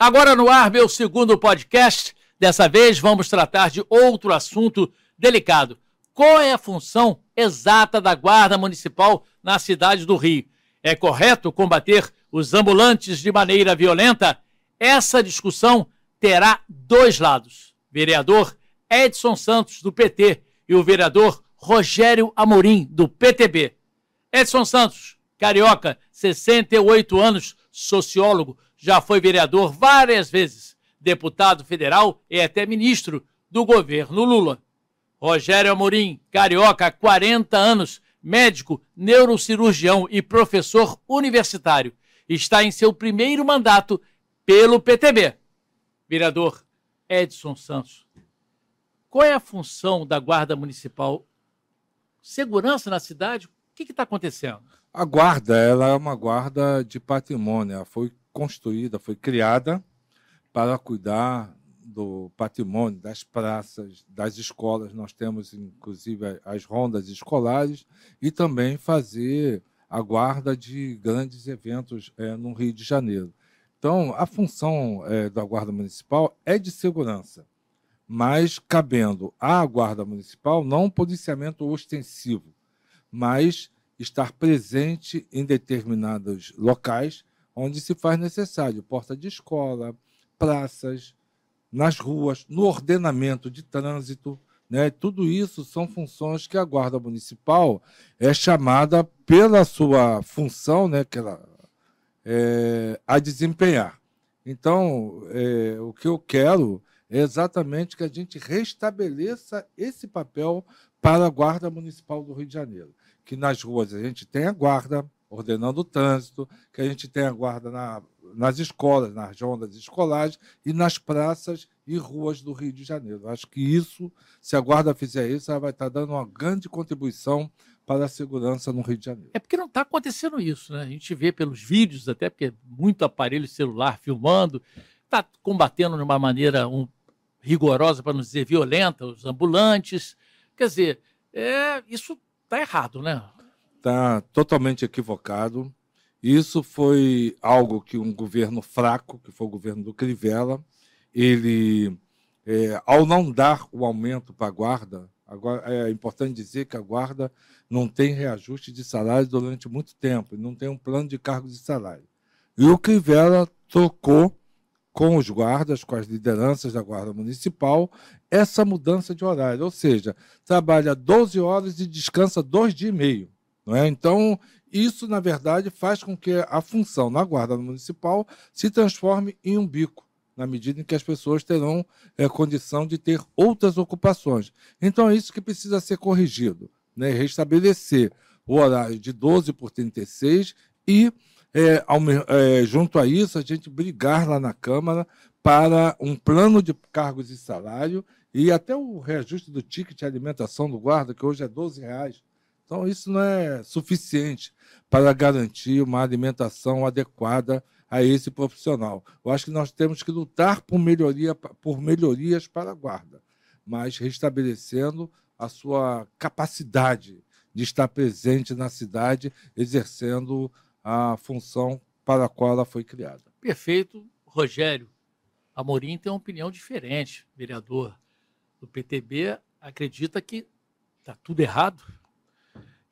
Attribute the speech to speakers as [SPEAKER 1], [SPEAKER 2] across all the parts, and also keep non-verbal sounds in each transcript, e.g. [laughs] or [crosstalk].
[SPEAKER 1] Agora no ar, meu segundo podcast. Dessa vez vamos tratar de outro assunto delicado. Qual é a função exata da Guarda Municipal na cidade do Rio? É correto combater os ambulantes de maneira violenta? Essa discussão terá dois lados. Vereador Edson Santos, do PT, e o vereador Rogério Amorim, do PTB. Edson Santos, carioca, 68 anos, sociólogo, já foi vereador várias vezes, deputado federal e até ministro do governo Lula. Rogério Amorim, carioca, 40 anos, médico, neurocirurgião e professor universitário. Está em seu primeiro mandato pelo PTB. Vereador Edson Santos, qual é a função da Guarda Municipal? Segurança na cidade? O que está acontecendo?
[SPEAKER 2] A guarda, ela é uma guarda de patrimônio. Ela foi construída, foi criada para cuidar do patrimônio, das praças, das escolas. Nós temos, inclusive, as rondas escolares e também fazer a guarda de grandes eventos é, no Rio de Janeiro. Então, a função é, da Guarda Municipal é de segurança, mas cabendo à Guarda Municipal não um policiamento ostensivo, mas estar presente em determinados locais onde se faz necessário, porta de escola, praças, nas ruas, no ordenamento de trânsito. Né? Tudo isso são funções que a Guarda Municipal é chamada pela sua função né, que ela, é, a desempenhar. Então, é, o que eu quero é exatamente que a gente restabeleça esse papel para a Guarda Municipal do Rio de Janeiro. Que nas ruas a gente tenha guarda, ordenando o trânsito, que a gente tenha guarda na, nas escolas, nas ondas escolares e nas praças e ruas do Rio de Janeiro. Acho que isso, se a guarda fizer isso, ela vai estar dando uma grande contribuição para a segurança no Rio de Janeiro.
[SPEAKER 1] É porque não está acontecendo isso, né? A gente vê pelos vídeos, até porque é muito aparelho celular filmando, está combatendo de uma maneira um, rigorosa, para não dizer violenta, os ambulantes. Quer dizer, é, isso está errado, né?
[SPEAKER 2] Está totalmente equivocado. Isso foi algo que um governo fraco, que foi o governo do Crivella, ele, é, ao não dar o aumento para a guarda, agora é importante dizer que a guarda não tem reajuste de salário durante muito tempo, não tem um plano de cargos de salário. E o Crivella trocou com os guardas, com as lideranças da Guarda Municipal, essa mudança de horário, ou seja, trabalha 12 horas e descansa dois dias e meio. Não é? Então, isso, na verdade, faz com que a função na Guarda Municipal se transforme em um bico, na medida em que as pessoas terão é, condição de ter outras ocupações. Então, é isso que precisa ser corrigido, né? restabelecer o horário de 12 por 36 e, é, ao, é, junto a isso, a gente brigar lá na Câmara para um plano de cargos e salário e até o reajuste do ticket de alimentação do guarda, que hoje é 12 reais então, isso não é suficiente para garantir uma alimentação adequada a esse profissional. Eu acho que nós temos que lutar por, melhoria, por melhorias para a guarda, mas restabelecendo a sua capacidade de estar presente na cidade, exercendo a função para a qual ela foi criada.
[SPEAKER 1] Perfeito, Rogério. Amorim tem uma opinião diferente, vereador do PTB acredita que está tudo errado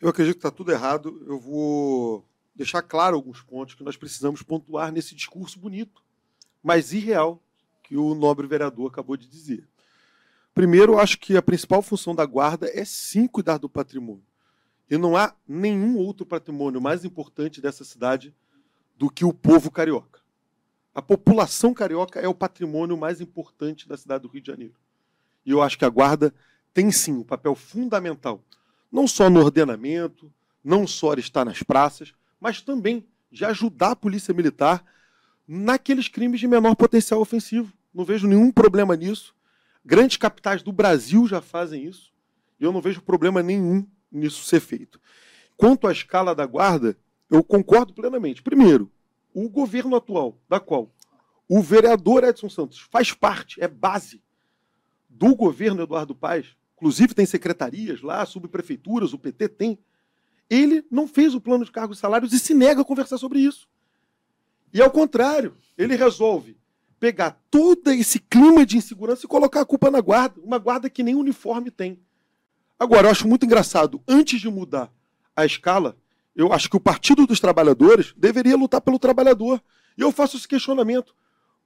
[SPEAKER 3] eu acredito que está tudo errado. Eu vou deixar claro alguns pontos que nós precisamos pontuar nesse discurso bonito, mas irreal, que o nobre vereador acabou de dizer. Primeiro, acho que a principal função da guarda é sim cuidar do patrimônio. E não há nenhum outro patrimônio mais importante dessa cidade do que o povo carioca. A população carioca é o patrimônio mais importante da cidade do Rio de Janeiro. E eu acho que a guarda tem sim um papel fundamental não só no ordenamento, não só estar nas praças, mas também de ajudar a polícia militar naqueles crimes de menor potencial ofensivo. Não vejo nenhum problema nisso. Grandes capitais do Brasil já fazem isso. E eu não vejo problema nenhum nisso ser feito. Quanto à escala da guarda, eu concordo plenamente. Primeiro, o governo atual, da qual o vereador Edson Santos faz parte, é base do governo Eduardo Paes, inclusive tem secretarias lá, subprefeituras, o PT tem. Ele não fez o plano de cargos e salários e se nega a conversar sobre isso. E ao contrário, ele resolve pegar todo esse clima de insegurança e colocar a culpa na guarda, uma guarda que nem uniforme tem. Agora, eu acho muito engraçado, antes de mudar a escala, eu acho que o Partido dos Trabalhadores deveria lutar pelo trabalhador. E eu faço esse questionamento.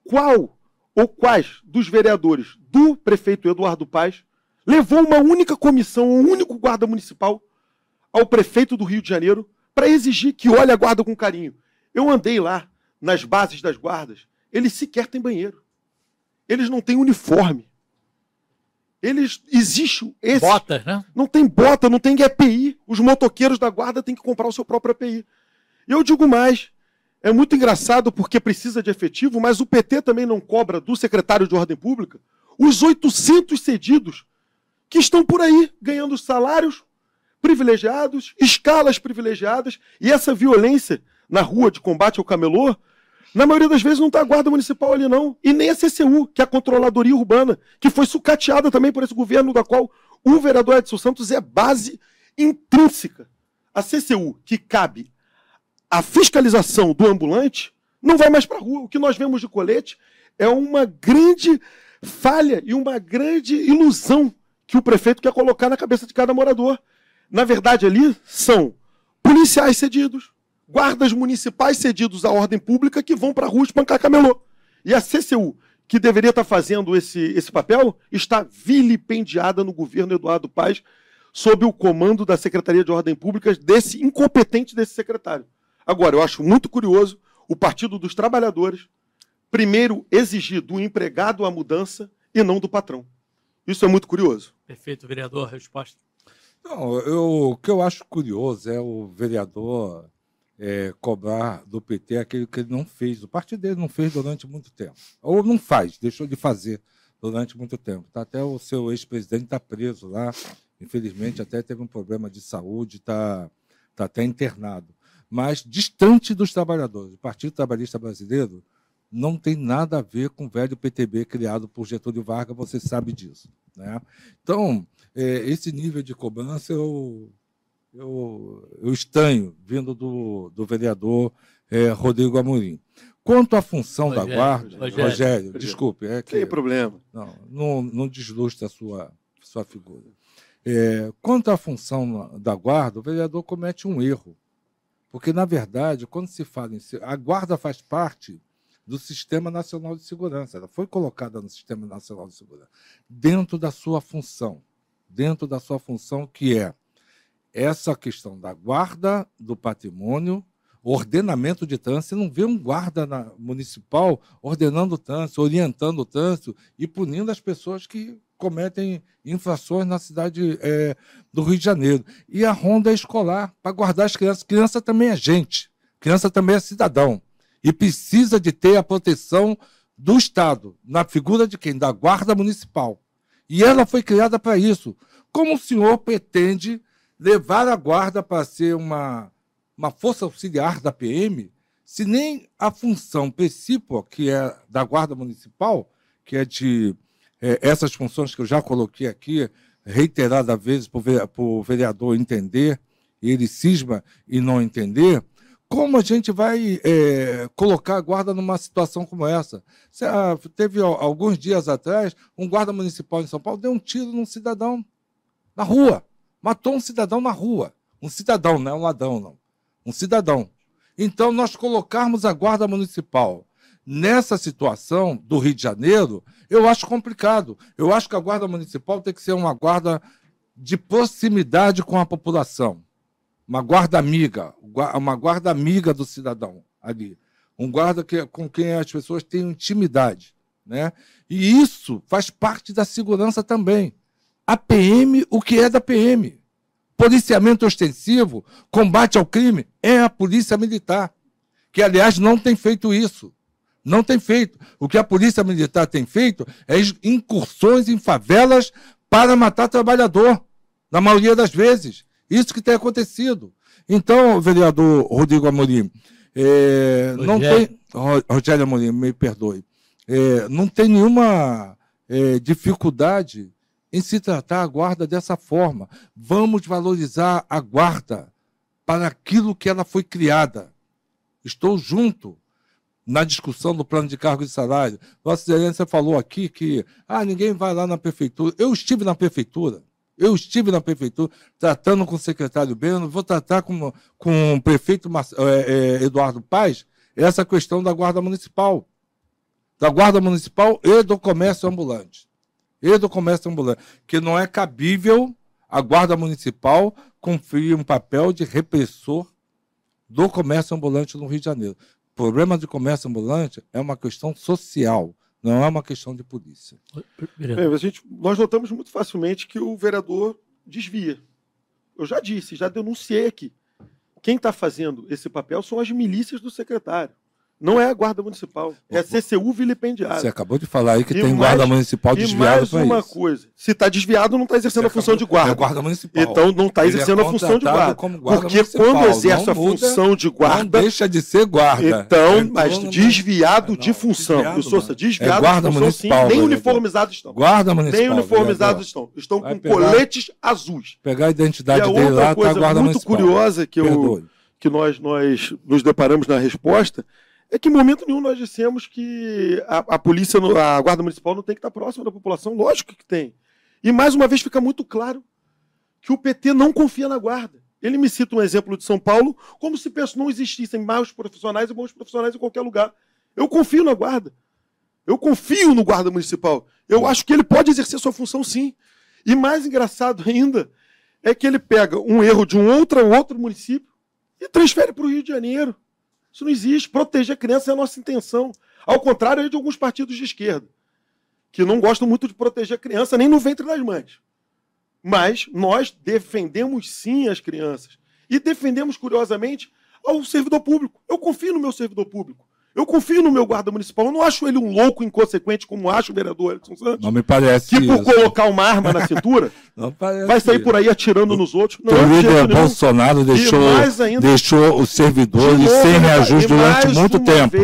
[SPEAKER 3] Qual ou quais dos vereadores do prefeito Eduardo Paes levou uma única comissão, um único guarda municipal ao prefeito do Rio de Janeiro para exigir que olhe a guarda com carinho? Eu andei lá nas bases das guardas, eles sequer têm banheiro. Eles não têm uniforme. Eles existe esse.
[SPEAKER 1] Bota, né?
[SPEAKER 3] Não tem bota, não tem EPI. Os motoqueiros da guarda têm que comprar o seu próprio EPI. E eu digo mais. É muito engraçado porque precisa de efetivo, mas o PT também não cobra do secretário de Ordem Pública os 800 cedidos que estão por aí ganhando salários privilegiados, escalas privilegiadas, e essa violência na rua de combate ao camelô na maioria das vezes não está a Guarda Municipal ali, não. E nem a CCU, que é a Controladoria Urbana, que foi sucateada também por esse governo, da qual o vereador Edson Santos é base intrínseca. A CCU, que cabe a fiscalização do ambulante, não vai mais para a rua. O que nós vemos de colete é uma grande falha e uma grande ilusão que o prefeito quer colocar na cabeça de cada morador. Na verdade, ali são policiais cedidos, guardas municipais cedidos à ordem pública que vão para a rua espancar camelô. E a CCU, que deveria estar fazendo esse, esse papel, está vilipendiada no governo Eduardo Paes, sob o comando da Secretaria de Ordem Pública, desse incompetente desse secretário. Agora, eu acho muito curioso o Partido dos Trabalhadores primeiro exigir do empregado a mudança e não do patrão. Isso é muito curioso.
[SPEAKER 1] Perfeito, vereador. Resposta.
[SPEAKER 2] Não, eu, o que eu acho curioso é o vereador é, cobrar do PT aquilo que ele não fez. O partido dele não fez durante muito tempo. Ou não faz, deixou de fazer durante muito tempo. Tá, até o seu ex-presidente está preso lá. Infelizmente, até teve um problema de saúde, está tá até internado. Mas distante dos trabalhadores. O Partido Trabalhista Brasileiro não tem nada a ver com o velho PTB criado por Getúlio Vargas, você sabe disso. Né? Então, é, esse nível de cobrança eu eu, eu estanho, vindo do, do vereador é, Rodrigo Amorim. Quanto à função Rogério, da guarda, Rogério, Rogério desculpe. É que,
[SPEAKER 3] Sem problema.
[SPEAKER 2] Não, não, não deslustra a sua, sua figura. É, quanto à função da guarda, o vereador comete um erro. Porque, na verdade, quando se fala em. A guarda faz parte do Sistema Nacional de Segurança. Ela foi colocada no Sistema Nacional de Segurança, dentro da sua função. Dentro da sua função, que é essa questão da guarda do patrimônio, ordenamento de trânsito. Você não vê um guarda municipal ordenando o trânsito, orientando o trânsito e punindo as pessoas que cometem infrações na cidade é, do Rio de Janeiro. E a ronda é escolar, para guardar as crianças. Criança também é gente, criança também é cidadão. E precisa de ter a proteção do Estado, na figura de quem? Da Guarda Municipal. E ela foi criada para isso. Como o senhor pretende levar a guarda para ser uma, uma força auxiliar da PM, se nem a função principal, que é da Guarda Municipal, que é de é, essas funções que eu já coloquei aqui, reiterada vezes para o vereador entender, e ele cisma e não entender, como a gente vai é, colocar a guarda numa situação como essa? Ah, teve alguns dias atrás, um guarda municipal em São Paulo deu um tiro num cidadão na rua. Matou um cidadão na rua. Um cidadão, não é um ladrão, não. Um cidadão. Então, nós colocarmos a Guarda Municipal nessa situação do Rio de Janeiro, eu acho complicado. Eu acho que a Guarda Municipal tem que ser uma guarda de proximidade com a população. Uma guarda amiga, uma guarda amiga do cidadão ali. Um guarda que, com quem as pessoas têm intimidade. Né? E isso faz parte da segurança também a PM o que é da PM. Policiamento ostensivo, combate ao crime, é a Polícia Militar, que, aliás, não tem feito isso. Não tem feito. O que a Polícia Militar tem feito é incursões em favelas para matar trabalhador, na maioria das vezes. Isso que tem acontecido. Então, vereador Rodrigo Amorim, é, não tem. Rogério Amorim, me perdoe. É, não tem nenhuma é, dificuldade em se tratar a guarda dessa forma. Vamos valorizar a guarda para aquilo que ela foi criada. Estou junto. na discussão do plano de cargo e salário. Vossa Excelência falou aqui que ah, ninguém vai lá na prefeitura. Eu estive na prefeitura. Eu estive na prefeitura tratando com o secretário Beno, vou tratar com, com o prefeito é, é, Eduardo Paz essa questão da Guarda Municipal. Da Guarda Municipal e do comércio ambulante. E do comércio ambulante. Que não é cabível a Guarda Municipal cumprir um papel de repressor do comércio ambulante no Rio de Janeiro. O problema de comércio ambulante é uma questão social, não é uma questão de polícia.
[SPEAKER 3] Bem, gente, nós notamos muito facilmente que o vereador desvia. Eu já disse, já denunciei aqui. Quem está fazendo esse papel são as milícias do secretário. Não é a Guarda Municipal, é a CCU vilipendiada.
[SPEAKER 2] Você acabou de falar aí que e tem mais, Guarda Municipal desviado
[SPEAKER 3] para isso. uma coisa, se está desviado, não está exercendo Você a função de guarda. É
[SPEAKER 2] guarda Municipal.
[SPEAKER 3] Então não está é exercendo é a função de guarda. guarda Porque quando exerce a função de guarda... Não
[SPEAKER 2] deixa de ser guarda.
[SPEAKER 3] Então, mas desviado de função. Desviado, Sousa, desviado é guarda de função municipal, sim, nem uniformizados estão.
[SPEAKER 2] Guarda Municipal.
[SPEAKER 3] Nem uniformizados estão. Estão com coletes azuis.
[SPEAKER 2] Pegar a identidade dele lá, tá a Guarda Municipal.
[SPEAKER 3] muito curiosa que, eu, que nós, nós nos deparamos na resposta é que em momento nenhum nós dissemos que a, a, polícia, a guarda municipal não tem que estar próxima da população. Lógico que tem. E mais uma vez fica muito claro que o PT não confia na guarda. Ele me cita um exemplo de São Paulo, como se não existissem maus profissionais e bons profissionais em qualquer lugar. Eu confio na guarda. Eu confio no guarda municipal. Eu acho que ele pode exercer sua função sim. E mais engraçado ainda é que ele pega um erro de um outro, outro município e transfere para o Rio de Janeiro. Isso não existe. Proteger a criança é a nossa intenção. Ao contrário de alguns partidos de esquerda, que não gostam muito de proteger a criança nem no ventre das mães. Mas nós defendemos sim as crianças. E defendemos, curiosamente, ao servidor público. Eu confio no meu servidor público. Eu confio no meu guarda municipal. Eu não acho ele um louco inconsequente, como acha o vereador Edson Santos.
[SPEAKER 2] Não me parece.
[SPEAKER 3] Que por isso. colocar uma arma na cintura [laughs] vai sair por aí atirando nos outros. Não, o
[SPEAKER 2] líder Bolsonaro deixou, ainda, deixou os servidores novo, sem reajuste durante muito tempo.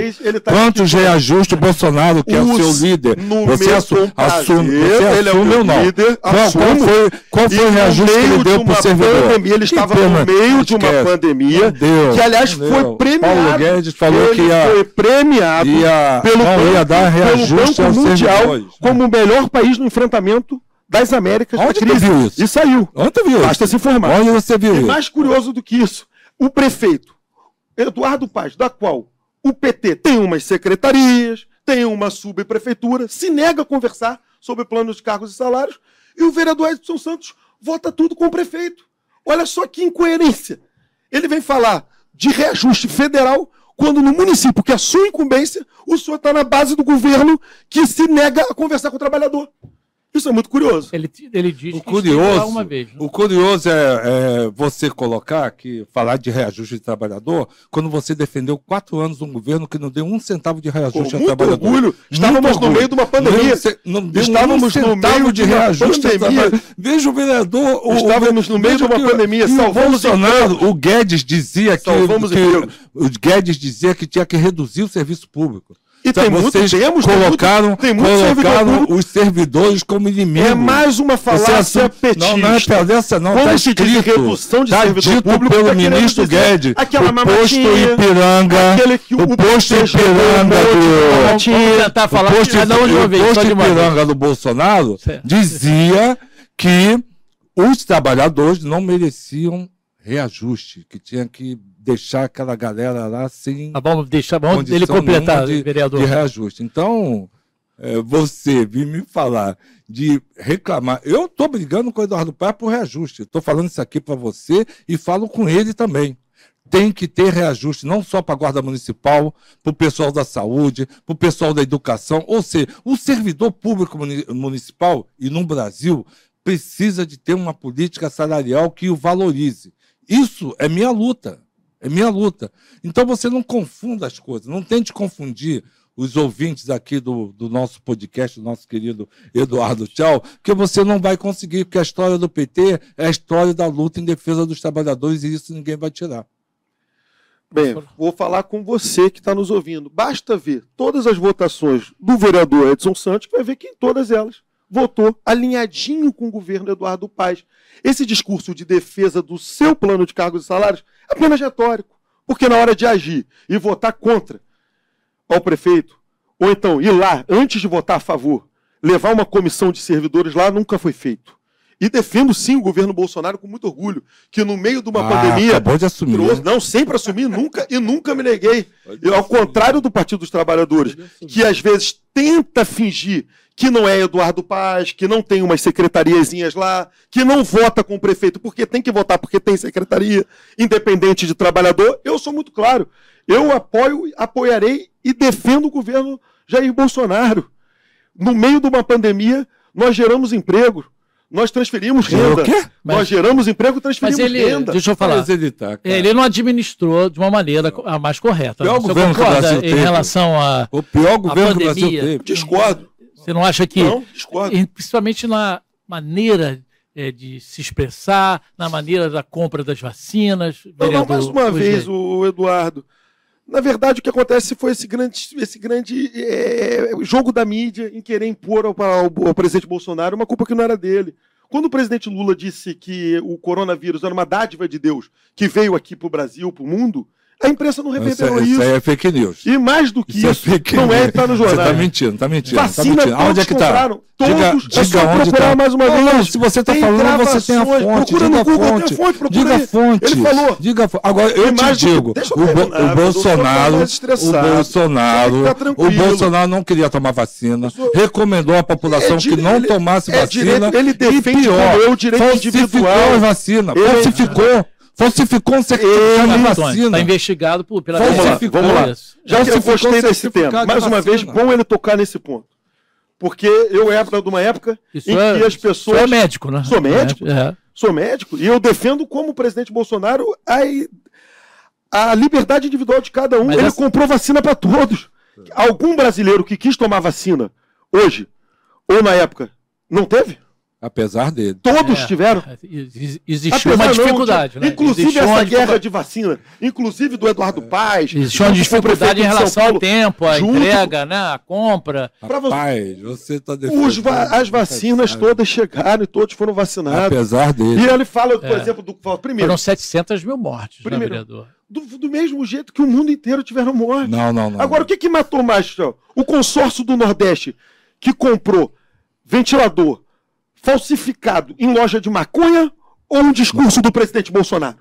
[SPEAKER 2] Tá Quantos reajustes o Bolsonaro, que é o seu líder? Você assume, assume, você ele é o não. Líder, qual, qual, foi, qual foi o reajuste que ele deu para o servidor?
[SPEAKER 3] Pandemia, ele estava no meio de uma pandemia, que aliás foi premiado.
[SPEAKER 2] Paulo Guedes falou que ia
[SPEAKER 3] premiado
[SPEAKER 2] ia, pelo, não, reajuste
[SPEAKER 3] pelo Banco Mundial como o melhor país no enfrentamento das Américas
[SPEAKER 2] Onde da crise. Viu isso?
[SPEAKER 3] E saiu.
[SPEAKER 2] Onde viu
[SPEAKER 3] Basta
[SPEAKER 2] isso?
[SPEAKER 3] se informar.
[SPEAKER 2] Onde você viu
[SPEAKER 3] e isso? mais curioso do que isso, o prefeito Eduardo Paz, da qual o PT tem umas secretarias, tem uma subprefeitura, se nega a conversar sobre planos de cargos e salários, e o vereador Edson Santos vota tudo com o prefeito. Olha só que incoerência. Ele vem falar de reajuste federal quando no município, que é sua incumbência, o senhor está na base do governo que se nega a conversar com o trabalhador. Isso é muito curioso.
[SPEAKER 1] Ele, ele diz
[SPEAKER 2] o que curioso, uma vez. Né? O curioso é, é, você colocar que falar de reajuste de trabalhador quando você defendeu quatro anos um governo que não deu um centavo de reajuste
[SPEAKER 3] Com
[SPEAKER 2] ao trabalhador.
[SPEAKER 3] Orgulho. Estávamos
[SPEAKER 2] muito
[SPEAKER 3] no meio de uma pandemia.
[SPEAKER 2] Não, não Estávamos um no meio de reajuste pandemia. Veja o vereador.
[SPEAKER 3] O, Estávamos no meio de uma pandemia.
[SPEAKER 2] Salvamos o Bolsonaro, o Guedes dizia que, que o Guedes dizia que tinha que reduzir o serviço público.
[SPEAKER 3] E então, tem vocês muito, temos,
[SPEAKER 2] colocaram, tem muito, tem muito colocaram os servidores como inimigos.
[SPEAKER 3] É mais uma falácia petista.
[SPEAKER 2] Não, não é palhaça, não.
[SPEAKER 3] Quando tá se diz redução de
[SPEAKER 2] tá
[SPEAKER 3] servidor público,
[SPEAKER 2] pelo tá ministro Guedes.
[SPEAKER 3] Aquela
[SPEAKER 2] o posto Ipiranga, o, o posto Ipiranga do...
[SPEAKER 1] Vamos tentar falar
[SPEAKER 2] o posto, o posto Ipiranga do Bolsonaro dizia que os trabalhadores não mereciam reajuste, que tinha que deixar aquela galera lá sem.
[SPEAKER 1] Ah, vamos deixar, vamos ele completar,
[SPEAKER 2] de,
[SPEAKER 1] vereador.
[SPEAKER 2] De reajuste. Então, é, você vir me falar de reclamar. Eu estou brigando com o Eduardo Paz por reajuste. Estou falando isso aqui para você e falo com ele também. Tem que ter reajuste, não só para a Guarda Municipal, para o pessoal da saúde, para o pessoal da educação. Ou seja, o servidor público municipal e no Brasil precisa de ter uma política salarial que o valorize. Isso é minha luta. É minha luta. Então você não confunda as coisas, não tente confundir os ouvintes aqui do, do nosso podcast, do nosso querido Eduardo Tchau, que você não vai conseguir, porque a história do PT é a história da luta em defesa dos trabalhadores e isso ninguém vai tirar.
[SPEAKER 3] Bem, vou falar com você que está nos ouvindo. Basta ver todas as votações do vereador Edson Santos, que vai ver que em todas elas votou alinhadinho com o governo Eduardo Paes. Esse discurso de defesa do seu plano de cargos e salários é apenas retórico, porque na hora de agir e votar contra ao prefeito, ou então ir lá, antes de votar a favor, levar uma comissão de servidores lá, nunca foi feito. E defendo sim o governo Bolsonaro com muito orgulho, que no meio de uma
[SPEAKER 2] Ah,
[SPEAKER 3] pandemia.
[SPEAKER 2] acabou de assumir.
[SPEAKER 3] trouxe- não, sempre assumi, nunca e nunca me neguei. Eu, ao contrário do Partido dos Trabalhadores, que às vezes tenta fingir que não é Eduardo Paz, que não tem umas secretariazinhas lá, que não vota com o prefeito porque tem que votar porque tem secretaria, independente de trabalhador, eu sou muito claro. Eu apoio, apoiarei e defendo o governo Jair Bolsonaro. No meio de uma pandemia, nós geramos emprego, nós transferimos renda.
[SPEAKER 2] o quê?
[SPEAKER 3] Nós
[SPEAKER 1] Mas-
[SPEAKER 3] geramos emprego e
[SPEAKER 1] Mas
[SPEAKER 3] transferimos
[SPEAKER 1] ele,
[SPEAKER 3] renda.
[SPEAKER 1] deixa eu falar,
[SPEAKER 2] Mas ele tá,
[SPEAKER 1] ele não administrou de uma maneira a mais correta.
[SPEAKER 2] Pior
[SPEAKER 1] Você
[SPEAKER 2] governo que o
[SPEAKER 1] em relação a,
[SPEAKER 2] O pior governo que o Brasil
[SPEAKER 1] pandemia.
[SPEAKER 2] teve.
[SPEAKER 3] Discordo.
[SPEAKER 1] Você não acha que,
[SPEAKER 3] Não, discordo.
[SPEAKER 1] principalmente na maneira eh, de se expressar, na maneira da compra das vacinas?
[SPEAKER 3] Não, não, mais uma vez, o Eduardo. Na verdade, o que acontece foi esse grande, esse grande é, jogo da mídia em querer impor ao, ao- ao presidente Bolsonaro uma culpa que não era dele. Quando o presidente Lula disse que o coronavírus era uma dádiva de Deus que veio aqui para o Brasil, para o mundo, a imprensa não
[SPEAKER 2] Isso,
[SPEAKER 3] reverberou
[SPEAKER 2] isso
[SPEAKER 3] isso.
[SPEAKER 2] aí é fake news.
[SPEAKER 3] E mais do que
[SPEAKER 2] Isso é
[SPEAKER 3] isso,
[SPEAKER 2] fake
[SPEAKER 3] não é
[SPEAKER 2] news.
[SPEAKER 3] estar no
[SPEAKER 2] Você
[SPEAKER 3] jornal.
[SPEAKER 2] tá mentindo, tá mentindo. tá
[SPEAKER 3] Vacina,
[SPEAKER 2] mentindo. Aonde
[SPEAKER 3] todos
[SPEAKER 2] é que tá?
[SPEAKER 3] compraram. Todos.
[SPEAKER 2] Diga,
[SPEAKER 3] é
[SPEAKER 2] diga
[SPEAKER 3] só
[SPEAKER 2] onde
[SPEAKER 3] procurar
[SPEAKER 2] tá.
[SPEAKER 3] mais uma
[SPEAKER 2] Não,
[SPEAKER 3] vez.
[SPEAKER 2] não, se você tá
[SPEAKER 3] Tem
[SPEAKER 2] falando, você tem a fonte.
[SPEAKER 3] Procura
[SPEAKER 2] Diga
[SPEAKER 3] no
[SPEAKER 2] a
[SPEAKER 3] Google, tem
[SPEAKER 2] fonte.
[SPEAKER 3] a fonte, procura
[SPEAKER 2] Diga a fonte.
[SPEAKER 3] Ele falou.
[SPEAKER 2] Diga. Agora, eu te
[SPEAKER 3] que-
[SPEAKER 2] digo,
[SPEAKER 3] eu
[SPEAKER 2] o, Bo- o
[SPEAKER 3] tô
[SPEAKER 2] Bolsonaro, o Bolsonaro,
[SPEAKER 3] Tá
[SPEAKER 2] o. Bolsonaro não queria tomar vacina,
[SPEAKER 3] sou-
[SPEAKER 2] recomendou à população
[SPEAKER 3] É
[SPEAKER 2] que não
[SPEAKER 3] ele-
[SPEAKER 2] tomasse
[SPEAKER 3] é
[SPEAKER 2] vacina.
[SPEAKER 3] direito- ele defende o direito
[SPEAKER 2] falsificou
[SPEAKER 3] individual.
[SPEAKER 2] a vacina,
[SPEAKER 3] Ele-
[SPEAKER 2] falsificou, falsificou um certificado
[SPEAKER 3] Ele-
[SPEAKER 2] de
[SPEAKER 1] Está investigado por, pela
[SPEAKER 2] Vamos lá,
[SPEAKER 1] Falsificou
[SPEAKER 3] vamos lá. Já que eu
[SPEAKER 2] Falsificou
[SPEAKER 3] gostei desse tema, mais uma vez, bom ele tocar nesse ponto. Porque eu era de uma época
[SPEAKER 1] Isso
[SPEAKER 3] em
[SPEAKER 1] é,
[SPEAKER 3] que as
[SPEAKER 1] isso
[SPEAKER 3] pessoas.
[SPEAKER 1] é médico, né?
[SPEAKER 3] Sou médico.
[SPEAKER 1] É.
[SPEAKER 3] Sou médico e eu defendo como o presidente Bolsonaro a, a liberdade individual de cada um.
[SPEAKER 1] Mas
[SPEAKER 3] ele
[SPEAKER 1] essa-
[SPEAKER 3] comprou vacina para todos. Algum brasileiro que quis tomar vacina hoje ou na época não teve?
[SPEAKER 2] Apesar dele.
[SPEAKER 3] Todos
[SPEAKER 1] É.
[SPEAKER 3] tiveram.
[SPEAKER 1] Ex- Existiu
[SPEAKER 3] Apesar
[SPEAKER 1] uma
[SPEAKER 3] não,
[SPEAKER 1] dificuldade, né?
[SPEAKER 3] Inclusive
[SPEAKER 1] Existiu
[SPEAKER 3] essa
[SPEAKER 1] uma
[SPEAKER 3] guerra de vacina, inclusive do Eduardo Paz.
[SPEAKER 1] Existiu uma dificuldade em relação ao
[SPEAKER 3] Paulo,
[SPEAKER 1] tempo, a
[SPEAKER 3] junto
[SPEAKER 1] entrega, né? A compra.
[SPEAKER 2] Rapaz, você tá defendendo.
[SPEAKER 3] Va- as vacinas
[SPEAKER 2] Sabe?
[SPEAKER 3] todas chegaram e todos foram vacinados.
[SPEAKER 2] Apesar dele.
[SPEAKER 3] E ele fala, por
[SPEAKER 1] É.
[SPEAKER 3] exemplo, do primeiro,
[SPEAKER 1] Foram 700 mil mortes,
[SPEAKER 3] Primeiro,
[SPEAKER 1] né, vereador?
[SPEAKER 3] do, do mesmo jeito que o mundo inteiro tiveram morte.
[SPEAKER 2] Não, não, não.
[SPEAKER 3] Agora, o que, que matou mais? ó? O consórcio do Nordeste que comprou ventilador falsificado em loja de maconha ou um discurso do presidente Bolsonaro?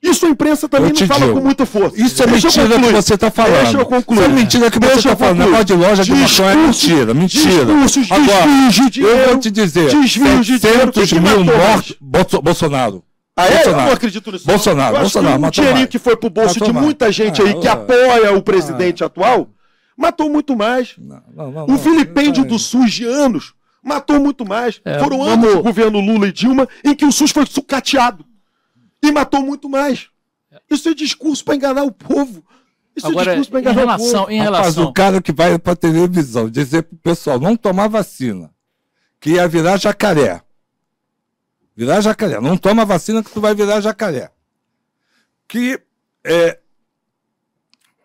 [SPEAKER 3] Isso a imprensa também
[SPEAKER 2] Eu
[SPEAKER 3] não fala
[SPEAKER 2] digo,
[SPEAKER 3] com muita força.
[SPEAKER 2] Isso é
[SPEAKER 3] Deixa eu
[SPEAKER 2] mentira que você está falando.
[SPEAKER 3] Deixa eu concluir.
[SPEAKER 2] Isso é mentira que você está
[SPEAKER 3] eu
[SPEAKER 2] falando. Negócio de loja de maconha é mentira, mentira.
[SPEAKER 3] discursos,
[SPEAKER 2] Agora,
[SPEAKER 3] de
[SPEAKER 2] eu vou
[SPEAKER 3] dinheiro,
[SPEAKER 2] te dizer,
[SPEAKER 3] desvios de dinheiro, o que
[SPEAKER 2] 700
[SPEAKER 3] que
[SPEAKER 2] mil mortos. Bolso- Bolsonaro.
[SPEAKER 3] Ah, é? Eu
[SPEAKER 2] Bolsonaro.
[SPEAKER 3] não acredito nisso.
[SPEAKER 2] Bolsonaro,
[SPEAKER 3] Eu
[SPEAKER 2] Bolsonaro,
[SPEAKER 3] o
[SPEAKER 2] matou
[SPEAKER 3] dinheirinho
[SPEAKER 2] mais.
[SPEAKER 3] que foi pro bolso
[SPEAKER 2] Matou
[SPEAKER 3] de muita gente
[SPEAKER 2] Ah,
[SPEAKER 3] aí que
[SPEAKER 2] ah,
[SPEAKER 3] apoia o presidente atual, matou muito mais.
[SPEAKER 2] Não, não, não,
[SPEAKER 3] O
[SPEAKER 2] não.
[SPEAKER 3] vilipêndio do SUS de anos matou muito mais.
[SPEAKER 1] É,
[SPEAKER 3] Foram
[SPEAKER 1] vamos-
[SPEAKER 3] anos do governo Lula e Dilma em que o SUS foi sucateado e matou muito mais. Isso é discurso para enganar o povo. Isso é
[SPEAKER 1] Agora,
[SPEAKER 3] discurso para enganar o
[SPEAKER 1] relação,
[SPEAKER 3] povo.
[SPEAKER 1] em
[SPEAKER 2] Rapaz,
[SPEAKER 1] relação
[SPEAKER 2] o cara que vai pra televisão dizer pro pessoal não tomar vacina, que ia virar jacaré. Virar jacaré. Não toma vacina que tu vai virar jacaré. Que é,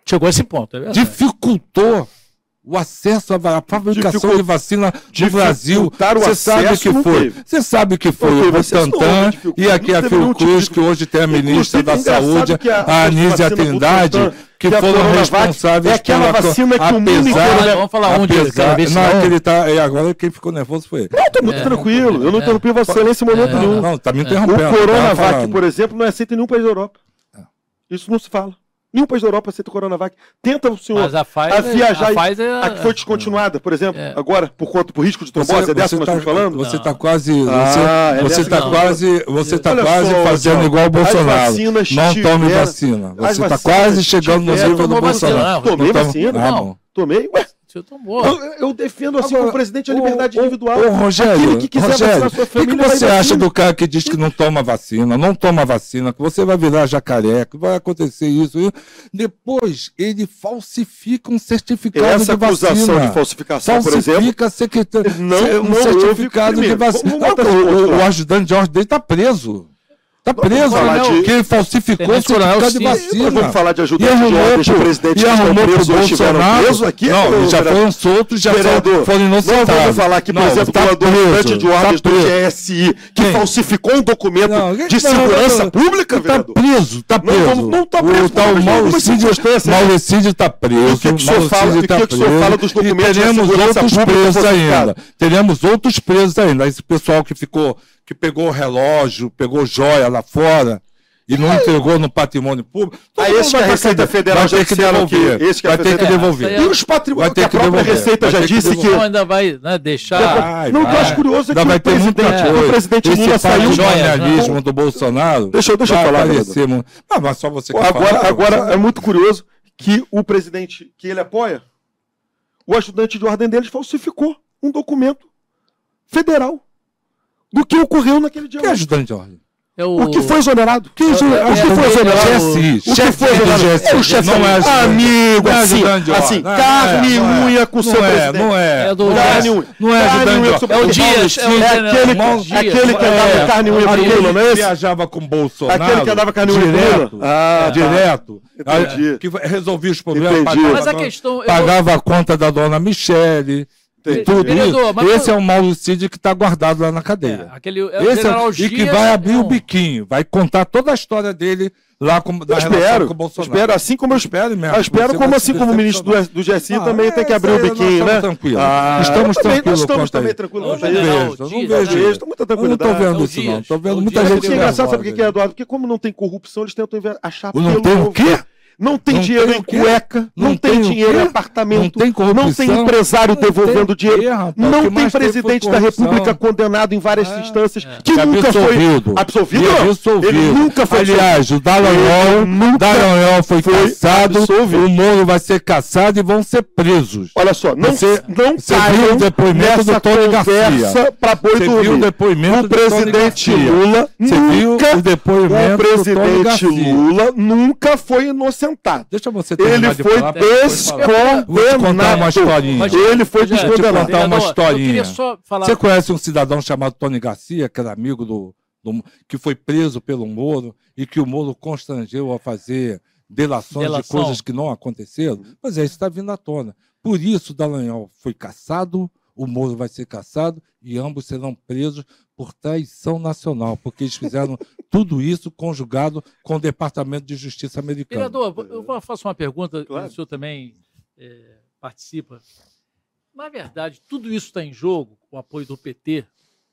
[SPEAKER 1] chegou a esse ponto, é verdade.
[SPEAKER 2] dificultou o acesso à fabricação
[SPEAKER 3] Dificult-
[SPEAKER 2] de vacina no Brasil.
[SPEAKER 3] o
[SPEAKER 2] Você sabe
[SPEAKER 3] acesso
[SPEAKER 2] que
[SPEAKER 3] não
[SPEAKER 2] foi. Você sabe que foi
[SPEAKER 3] Não
[SPEAKER 2] o
[SPEAKER 3] não
[SPEAKER 2] Butantan e aqui
[SPEAKER 3] Não
[SPEAKER 2] a
[SPEAKER 3] nenhum tipo
[SPEAKER 2] Fiocruz, que hoje tem a ministra da Saúde,
[SPEAKER 3] a-
[SPEAKER 2] a Anísia Trindade, que
[SPEAKER 3] que a
[SPEAKER 2] foram responsáveis
[SPEAKER 3] é aquela
[SPEAKER 2] pela-
[SPEAKER 3] vacina que o mundo
[SPEAKER 2] apesar-
[SPEAKER 3] inteiro, né?
[SPEAKER 1] Vamos falar um de
[SPEAKER 2] apesar-
[SPEAKER 1] vez,
[SPEAKER 2] Não, é que ele tá. e agora quem ficou nervoso foi ele.
[SPEAKER 3] Não, estou muito
[SPEAKER 1] É.
[SPEAKER 3] tranquilo. Eu não
[SPEAKER 1] É.
[SPEAKER 3] interrompi Vossa Excelência em momento
[SPEAKER 1] É.
[SPEAKER 3] nenhum.
[SPEAKER 2] Não, tá me
[SPEAKER 3] O
[SPEAKER 2] interrompendo. tava
[SPEAKER 3] Coronavac, por exemplo, não é aceito em nenhum país da Europa. Isso não se fala. Nenhum país da Europa aceita o Coronavac. Tenta o senhor
[SPEAKER 1] Mas a Pfizer,
[SPEAKER 3] a viajar.
[SPEAKER 1] a
[SPEAKER 3] e-
[SPEAKER 1] Pfizer,
[SPEAKER 3] a que foi descontinuada, por exemplo,
[SPEAKER 1] É.
[SPEAKER 3] agora, por conta por risco de
[SPEAKER 2] Você,
[SPEAKER 3] trombose, é dessa
[SPEAKER 2] você
[SPEAKER 3] que nós
[SPEAKER 2] tá,
[SPEAKER 3] estamos falando?
[SPEAKER 2] você
[SPEAKER 1] Não.
[SPEAKER 2] tá quase.
[SPEAKER 3] Ah, é
[SPEAKER 2] você você
[SPEAKER 3] dessa
[SPEAKER 2] tá
[SPEAKER 1] que não.
[SPEAKER 2] quase. Você tá
[SPEAKER 3] Olha
[SPEAKER 2] quase
[SPEAKER 3] só,
[SPEAKER 2] fazendo
[SPEAKER 3] João,
[SPEAKER 2] igual o Bolsonaro.
[SPEAKER 3] vacinas
[SPEAKER 2] Não tome
[SPEAKER 3] tiveram-
[SPEAKER 2] vacina. Você tá
[SPEAKER 3] vacinas
[SPEAKER 2] quase chegando no
[SPEAKER 3] tiveram-
[SPEAKER 2] nível do Bolsonaro.
[SPEAKER 3] Tomei vacina.
[SPEAKER 2] Ah,
[SPEAKER 1] Não.
[SPEAKER 3] Tomei. Ué,
[SPEAKER 1] Você tomou.
[SPEAKER 3] eu, eu defendo assim
[SPEAKER 2] Agora,
[SPEAKER 3] como presidente a liberdade
[SPEAKER 2] ô,
[SPEAKER 3] individual.
[SPEAKER 2] Ô, Rogério,
[SPEAKER 3] que quiser
[SPEAKER 2] Rogério,
[SPEAKER 3] vacinar sua
[SPEAKER 2] o que,
[SPEAKER 3] família,
[SPEAKER 2] que você acha do cara que diz que não toma vacina, não toma vacina, que você vai virar jacaré, que vai acontecer isso? e Depois ele falsifica um certificado
[SPEAKER 3] Essa
[SPEAKER 2] de
[SPEAKER 3] acusação
[SPEAKER 2] vacina.
[SPEAKER 3] de falsificação, por exemplo,
[SPEAKER 2] Falsifica secretar-
[SPEAKER 3] não-
[SPEAKER 2] um
[SPEAKER 3] não
[SPEAKER 2] certificado de vacina.
[SPEAKER 3] botar
[SPEAKER 2] o, o, o ajudante de ordem dele está preso. Tá preso, de... que ele falsificou o certificado de vacina.
[SPEAKER 3] Vamos falar de
[SPEAKER 2] ajudante de ordens de presidente que estão presos ou estiveram presos aqui? Não, já foram soltos, já vereador, foram inocentados. Não vamos
[SPEAKER 3] falar que, por exemplo, tá do ajudante de ordens tá do GSI, que falsificou um documento não, de segurança não, pública,
[SPEAKER 2] tá vereador? Tá preso, tá preso. Não, não tá preso. O tal Maurício tá preso. O que, que o senhor fala, o que, o senhor fala dos documentos de segurança outros presos ainda. Teremos outros presos ainda. Esse pessoal que ficou que pegou o relógio, pegou joia lá fora e não entregou no patrimônio público.
[SPEAKER 3] Aí esse que a Receita Federal
[SPEAKER 2] vai ter que devolver. Esse que
[SPEAKER 3] vai ter que devolver.
[SPEAKER 2] E os patrimônios que a própria Receita já disse que... Não,
[SPEAKER 1] ainda vai né, deixar...
[SPEAKER 2] não, o que eu acho curioso é que
[SPEAKER 3] vai ter muita
[SPEAKER 2] coisa.
[SPEAKER 3] o presidente Lula saiu...
[SPEAKER 2] O jornalismo do Bolsonaro...
[SPEAKER 3] Deixa, deixa eu falar.
[SPEAKER 2] Aparecer, não, mas só você
[SPEAKER 3] Agora, agora é muito curioso que o presidente que ele apoia, o ajudante de ordem deles falsificou um documento federal do que ocorreu naquele dia.
[SPEAKER 2] Que ajudante de ordem?
[SPEAKER 3] É o... o... que foi exonerado?
[SPEAKER 2] Quem, é, o que foi exonerado? É o,
[SPEAKER 3] o que foi exonerado?
[SPEAKER 2] É o chefe.
[SPEAKER 3] Não
[SPEAKER 2] é
[SPEAKER 3] amigo, assim, assim carne e unha com o seu presidente.
[SPEAKER 2] Não é,
[SPEAKER 3] é do carne e unha.
[SPEAKER 2] Não é ajudante
[SPEAKER 3] É o Dias, é aquele que andava carne e unha com Lula, não é esse?
[SPEAKER 2] viajava com Bolsonaro.
[SPEAKER 3] Aquele que andava carne e unha
[SPEAKER 2] com Lula. Ah, direto. Que resolvia os problemas.
[SPEAKER 1] Mas a questão...
[SPEAKER 2] Pagava a conta da dona Michele. Tem tudo Vereador, isso. Esse é o Mauricídio que está guardado lá na cadeia.
[SPEAKER 1] É, aquele, é
[SPEAKER 2] Esse é, e que vai abrir o biquinho, vai contar toda a história dele lá com,
[SPEAKER 3] da eu espero, com o Bolsonaro. Espero, assim como eu espero mesmo. Eu espero como assim como o ministro do, do GSI ah, também é, tem que abrir o biquinho, né?
[SPEAKER 2] Tranquilo. Ah, estamos tranquilos.
[SPEAKER 3] Estamos também tranquilos.
[SPEAKER 2] Não vejo, não vejo. Estou muito tranquilo. Não estou vendo isso não. Estou vendo muita gente.
[SPEAKER 3] É engraçado, sabe o que é, Eduardo? Porque como não tem corrupção, eles tentam achar pelo
[SPEAKER 2] Não tem o quê?
[SPEAKER 3] Não tem não dinheiro tem em cueca, não, não tem, tem dinheiro em apartamento, não tem, não tem empresário não devolvendo dinheiro, não tem presidente da República condenado em várias é, instâncias é. que, que nunca absolvido. foi absolvido.
[SPEAKER 2] absolvido. Ele nunca foi Aliás, o Dallagnol, Dallagnol foi, foi caçado, absolvido. o Moro vai ser caçado e vão ser presos.
[SPEAKER 3] Olha só, não,
[SPEAKER 2] você,
[SPEAKER 3] não
[SPEAKER 2] você viu o depoimento do Tony Garcia.
[SPEAKER 3] Para boi você
[SPEAKER 2] viu o depoimento
[SPEAKER 3] o presidente Lula
[SPEAKER 2] viu o depoimento
[SPEAKER 3] o presidente Lula nunca foi inocente inocentado.
[SPEAKER 2] Deixa você
[SPEAKER 3] Ele foi descondenado.
[SPEAKER 2] uma historinha.
[SPEAKER 3] Ele foi descondenado.
[SPEAKER 2] contar uma historinha. Você conhece um cidadão chamado Tony Garcia, que era amigo do, do, que foi preso pelo Moro e que o Moro constrangeu a fazer delações Delação. de coisas que não aconteceram? Pois é, isso está vindo à tona. Por isso, Dallagnol foi caçado, o Moro vai ser caçado e ambos serão presos por traição nacional, porque eles fizeram [laughs] tudo isso conjugado com o Departamento de Justiça americano.
[SPEAKER 1] Vereador, eu faço uma pergunta, claro. o senhor também é, participa. Na verdade, tudo isso está em jogo, o apoio do PT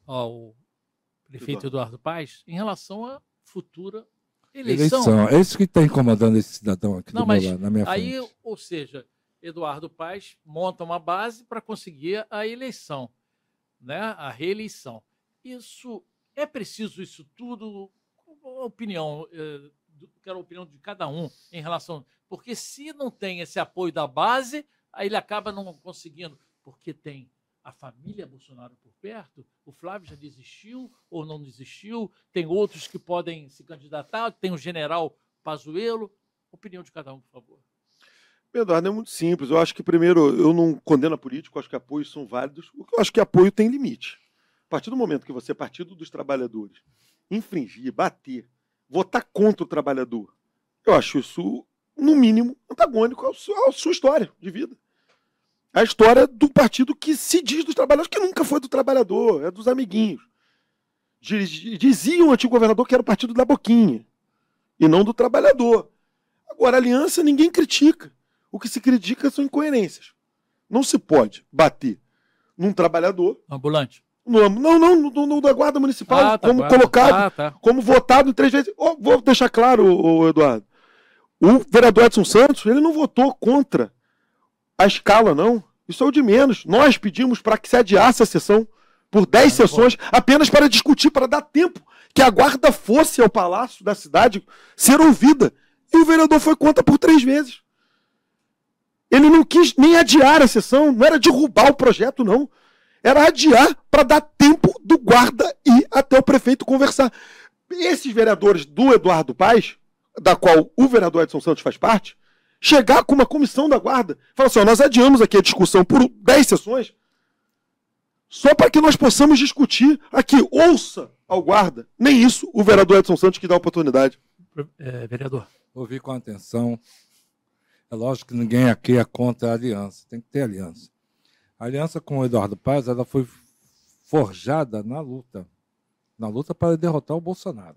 [SPEAKER 1] ao prefeito Eduardo Paes, em relação à futura eleição. eleição.
[SPEAKER 2] É isso que está incomodando esse cidadão aqui
[SPEAKER 1] Não, mas
[SPEAKER 2] lado, na minha
[SPEAKER 1] aí,
[SPEAKER 2] frente.
[SPEAKER 1] Ou seja, Eduardo Paes monta uma base para conseguir a eleição, né? a reeleição. Isso é preciso isso tudo? Opinião, eh, quero a opinião de cada um em relação. Porque se não tem esse apoio da base, aí ele acaba não conseguindo, porque tem a família Bolsonaro por perto. O Flávio já desistiu ou não desistiu. Tem outros que podem se candidatar. Tem o general Pazuello. Opinião de cada um, por favor.
[SPEAKER 3] Eduardo, é muito simples. Eu acho que, primeiro, eu não condeno a político, acho que apoios são válidos. Eu acho que apoio tem limite. A partir do momento que você, Partido dos Trabalhadores, infringir, bater, votar contra o trabalhador, eu acho isso, no mínimo, antagônico à sua história de vida. A história do partido que se diz dos trabalhadores, que nunca foi do trabalhador, é dos amiguinhos. Dizia o antigo governador que era o partido da Boquinha, e não do trabalhador. Agora, aliança ninguém critica. O que se critica são incoerências. Não se pode bater num trabalhador.
[SPEAKER 1] Ambulante.
[SPEAKER 3] No, não, não, no, da Guarda Municipal, ah, tá, como guarda. colocado, ah, tá. como votado três vezes. Oh, vou deixar claro, oh, Eduardo. O vereador Edson Santos, ele não votou contra a escala, não. Isso é o de menos. Nós pedimos para que se adiasse a sessão por 10 ah, sessões, apenas para discutir, para dar tempo que a guarda fosse ao palácio da cidade ser ouvida. E o vereador foi contra por três vezes. Ele não quis nem adiar a sessão, não era derrubar o projeto, não era adiar para dar tempo do guarda ir até o prefeito conversar. Esses vereadores do Eduardo Paes, da qual o vereador Edson Santos faz parte, chegar com uma comissão da guarda, falar assim: ó, nós adiamos aqui a discussão por 10 sessões só para que nós possamos discutir aqui. Ouça ao guarda. Nem isso o vereador Edson Santos que dá oportunidade.
[SPEAKER 1] É, vereador.
[SPEAKER 2] Ouvi com atenção. É lógico que ninguém aqui é contra a aliança. Tem que ter aliança. A aliança com o Eduardo Paz ela foi forjada na luta. Na luta para derrotar o Bolsonaro.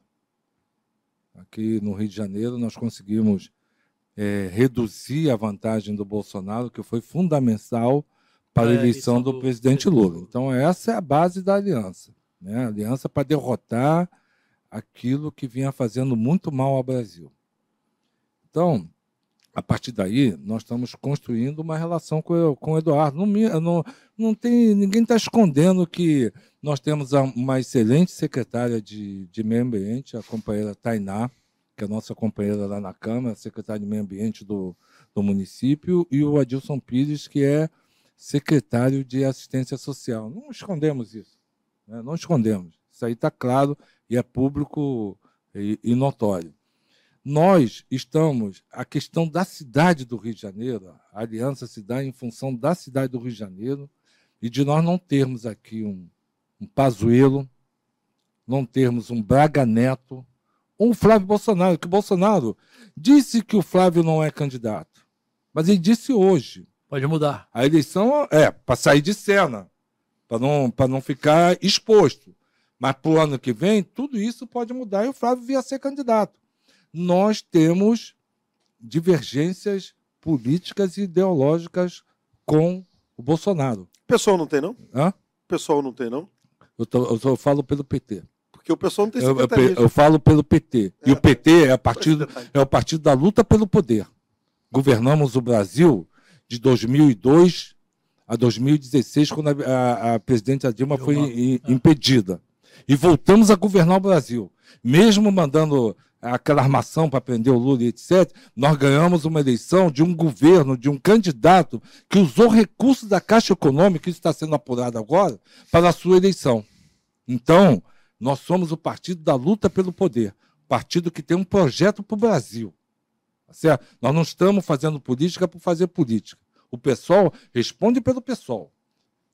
[SPEAKER 2] Aqui no Rio de Janeiro, nós conseguimos é, reduzir a vantagem do Bolsonaro, que foi fundamental para a eleição do, do presidente Lula. Então, essa é a base da aliança. Né? A aliança para derrotar aquilo que vinha fazendo muito mal ao Brasil. Então, a partir daí, nós estamos construindo uma relação com, com o Eduardo. Não, não, não tem, ninguém está escondendo que nós temos uma excelente secretária de, de meio ambiente, a companheira Tainá, que é a nossa companheira lá na Câmara, secretária de meio ambiente do, do município, e o Adilson Pires, que é secretário de assistência social. Não escondemos isso, né? não escondemos. Isso aí está claro e é público e, e notório. Nós estamos, a questão da cidade do Rio de Janeiro, a aliança se dá em função da cidade do Rio de Janeiro e de nós não termos aqui um, um Pazuello, não termos um Braga Neto, um Flávio Bolsonaro, que o Bolsonaro disse que o Flávio não é candidato, mas ele disse hoje.
[SPEAKER 1] Pode mudar.
[SPEAKER 2] A eleição é para sair de cena, para não, não ficar exposto. Mas para o ano que vem, tudo isso pode mudar e o Flávio vir a ser candidato nós temos divergências políticas e ideológicas com o Bolsonaro.
[SPEAKER 3] O pessoal não tem, não?
[SPEAKER 2] Hã?
[SPEAKER 3] O pessoal não tem, não?
[SPEAKER 2] Eu, tô, eu, falo pelo PT.
[SPEAKER 3] Porque o pessoal não tem
[SPEAKER 2] eu, eu, eu falo pelo PT. É, e o PT é, partido, é o partido da luta pelo poder. Governamos o Brasil de 2002 a 2016, quando a, a, a presidente Dilma foi é. impedida. E voltamos a governar o Brasil. Mesmo mandando aquela armação para prender o Lula e etc., nós ganhamos uma eleição de um governo, de um candidato que usou recursos da Caixa Econômica, isso está sendo apurado agora, para a sua eleição. Então, nós somos o partido da luta pelo poder, partido que tem um projeto para o Brasil. Tá certo? Nós não estamos fazendo política por fazer política. O pessoal responde pelo pessoal.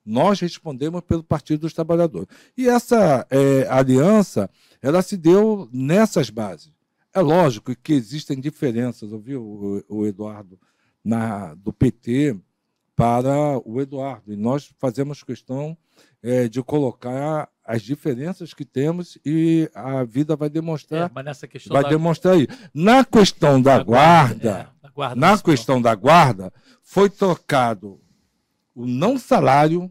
[SPEAKER 2] Nós respondemos pelo Partido dos Trabalhadores. E essa é, aliança, ela se deu nessas bases. É lógico que existem diferenças, ouviu, o, Eduardo, na, do PT para o Eduardo. E nós fazemos questão é, de colocar as diferenças que temos e a vida vai demonstrar. É, vai da... demonstrar aí. Na questão da, da guarda, é, guarda na questão da guarda, foi trocado o não salário,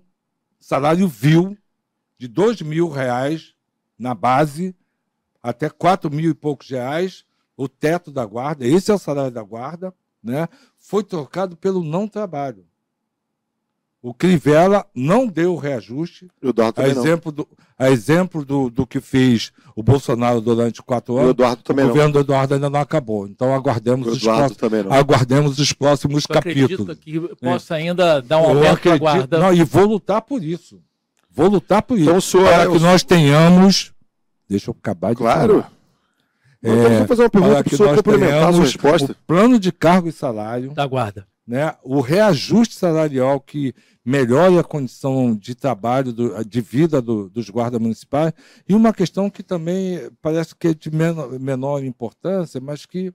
[SPEAKER 2] salário vil, de dois mil reais na base até 4 mil e poucos reais, o teto da guarda, esse é o salário da guarda, né? foi trocado pelo não trabalho. O Crivella não deu o reajuste.
[SPEAKER 3] O Eduardo
[SPEAKER 2] a exemplo, do, a exemplo do, do que fez o Bolsonaro durante quatro anos.
[SPEAKER 3] O, Eduardo também
[SPEAKER 2] o governo do Eduardo ainda não acabou. Então aguardemos, os, próximos, aguardemos os próximos Eu capítulos.
[SPEAKER 1] que possa é. ainda dar um aumento a guarda.
[SPEAKER 2] Não, e vou lutar por isso. Vou lutar por então, isso. Senhor, para que nós tenhamos Deixa eu acabar de
[SPEAKER 3] claro.
[SPEAKER 2] falar.
[SPEAKER 3] Claro. É, vou fazer uma pergunta para o complementar a sua resposta.
[SPEAKER 2] O plano de cargo e salário.
[SPEAKER 1] Da guarda.
[SPEAKER 2] Né, o reajuste salarial que melhore a condição de trabalho, do, de vida do, dos guardas municipais, e uma questão que também parece que é de menor, menor importância, mas que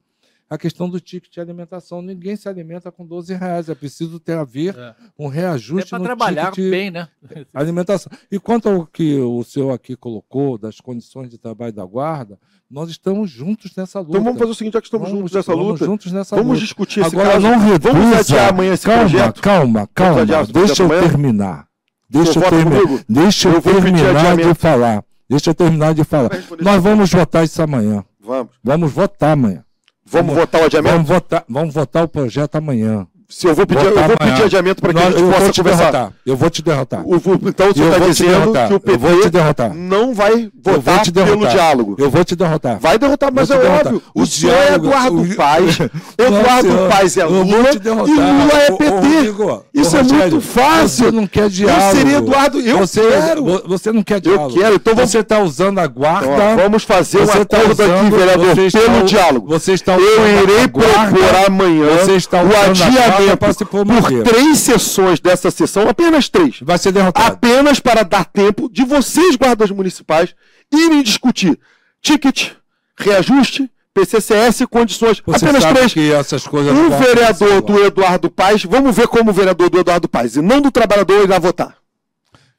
[SPEAKER 2] a questão do ticket de alimentação. Ninguém se alimenta com 12 reais. É preciso ter a ver é. um reajuste é
[SPEAKER 1] para trabalhar bem, né?
[SPEAKER 2] alimentação. E quanto ao que o senhor aqui colocou das condições de trabalho da guarda, nós estamos juntos nessa luta.
[SPEAKER 3] Então vamos fazer o seguinte, já que estamos vamos, juntos nessa luta,
[SPEAKER 2] juntos nessa
[SPEAKER 3] vamos
[SPEAKER 2] luta.
[SPEAKER 3] discutir esse
[SPEAKER 2] Agora,
[SPEAKER 3] caso.
[SPEAKER 2] Não reduza,
[SPEAKER 3] vamos adiar amanhã esse
[SPEAKER 2] calma,
[SPEAKER 3] projeto.
[SPEAKER 2] Calma, calma, calma. Deixa eu terminar. Deixa eu, terminar. Deixa eu, eu terminar de falar. Deixa eu terminar de falar. Nós vamos votar isso amanhã.
[SPEAKER 3] Vamos.
[SPEAKER 2] Vamos votar amanhã.
[SPEAKER 3] Vamos, vamos votar o adiamento?
[SPEAKER 2] Vamos votar, vamos votar o projeto amanhã.
[SPEAKER 3] Se eu vou pedir, eu vou pedir adiamento para que Nós, a gente
[SPEAKER 2] eu
[SPEAKER 3] possa
[SPEAKER 2] conversar. Derrotar. Eu vou te derrotar.
[SPEAKER 3] O, então você está dizendo que o PT não vai votar pelo diálogo.
[SPEAKER 2] Eu vou te derrotar.
[SPEAKER 3] Vai derrotar, mas é óbvio. O, o senhor é Eduardo o... Paes. [laughs] Eduardo Paes é Lula e Lula é PT. Isso é muito fácil.
[SPEAKER 2] Você não quer diálogo.
[SPEAKER 3] Eu seria Eduardo. Eu
[SPEAKER 2] você,
[SPEAKER 3] quero.
[SPEAKER 2] Você não quer diálogo.
[SPEAKER 3] Eu quero. Então
[SPEAKER 2] você está usando a guarda.
[SPEAKER 3] Vamos fazer um acordo aqui, vereador, pelo diálogo.
[SPEAKER 2] Você está
[SPEAKER 3] Eu irei propor amanhã o adiamento
[SPEAKER 2] se
[SPEAKER 3] por três sessões dessa sessão, apenas três,
[SPEAKER 2] Vai ser derrotado.
[SPEAKER 3] apenas para dar tempo de vocês, guardas municipais, irem discutir ticket, reajuste, PCCS e condições.
[SPEAKER 2] Você
[SPEAKER 3] apenas
[SPEAKER 2] sabe
[SPEAKER 3] três.
[SPEAKER 2] que essas coisas
[SPEAKER 3] Um vereador do Eduardo Paes, vamos ver como o vereador do Eduardo Paes, e não do trabalhador, irá votar.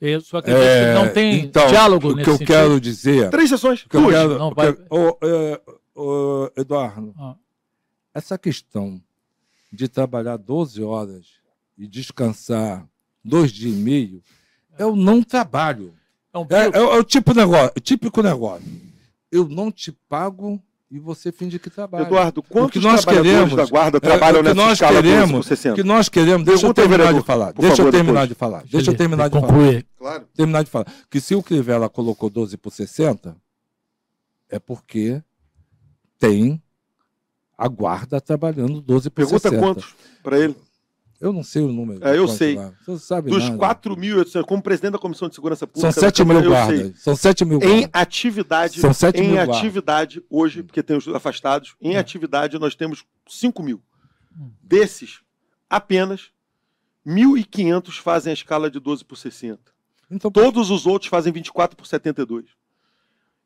[SPEAKER 1] Eu só acredito que
[SPEAKER 2] É,
[SPEAKER 1] não tem
[SPEAKER 2] então,
[SPEAKER 1] diálogo
[SPEAKER 2] o
[SPEAKER 1] nesse
[SPEAKER 2] que eu
[SPEAKER 1] sentido.
[SPEAKER 2] quero dizer.
[SPEAKER 3] Três sessões,
[SPEAKER 2] que
[SPEAKER 3] duas.
[SPEAKER 2] quero,
[SPEAKER 1] Não
[SPEAKER 2] o
[SPEAKER 1] vai-
[SPEAKER 2] que- ô, é, Eduardo,
[SPEAKER 1] Ah.
[SPEAKER 2] essa questão de trabalhar 12 horas e descansar dois dias e meio é o não trabalho.
[SPEAKER 1] É
[SPEAKER 2] É, é o- é o tipo negócio, o típico negócio. Eu não te pago e você finge que trabalha.
[SPEAKER 3] Eduardo, quantos
[SPEAKER 2] que nós queremos-
[SPEAKER 3] da guarda
[SPEAKER 2] É,
[SPEAKER 3] trabalham
[SPEAKER 2] o que
[SPEAKER 3] nessa
[SPEAKER 2] nós
[SPEAKER 3] escala 12
[SPEAKER 2] queremos,
[SPEAKER 3] por 60?
[SPEAKER 2] o que nós queremos, deixa eu terminar
[SPEAKER 3] vereador,
[SPEAKER 2] de falar. Deixa eu
[SPEAKER 3] favor,
[SPEAKER 2] terminar
[SPEAKER 3] depois.
[SPEAKER 2] de falar.
[SPEAKER 1] Deixa
[SPEAKER 2] Deixa eu terminar de falar.
[SPEAKER 1] concluir.
[SPEAKER 3] Claro.
[SPEAKER 2] terminar de falar. Que se o Crivella colocou 12 por 60, é porque tem a guarda trabalhando 12 por
[SPEAKER 3] Pergunta
[SPEAKER 2] 60.
[SPEAKER 3] quantos para ele.
[SPEAKER 2] Eu não sei o número.
[SPEAKER 3] É, eu sei.
[SPEAKER 2] lá. Você sabe
[SPEAKER 3] Dos
[SPEAKER 2] nada.
[SPEAKER 3] 4.800, como presidente da Comissão de Segurança
[SPEAKER 2] São
[SPEAKER 3] Pública... da
[SPEAKER 2] 7 mil guardas. São 7 mil
[SPEAKER 3] Em
[SPEAKER 2] guardas.
[SPEAKER 3] atividade,
[SPEAKER 2] São 7
[SPEAKER 3] em
[SPEAKER 2] guardas.
[SPEAKER 3] atividade hoje, porque tem os afastados, em atividade nós temos 5 mil.
[SPEAKER 1] Hum.
[SPEAKER 3] Desses, apenas 1.500 fazem a escala de 12 por 60.
[SPEAKER 2] Então,
[SPEAKER 3] Todos os outros fazem 24 por 72.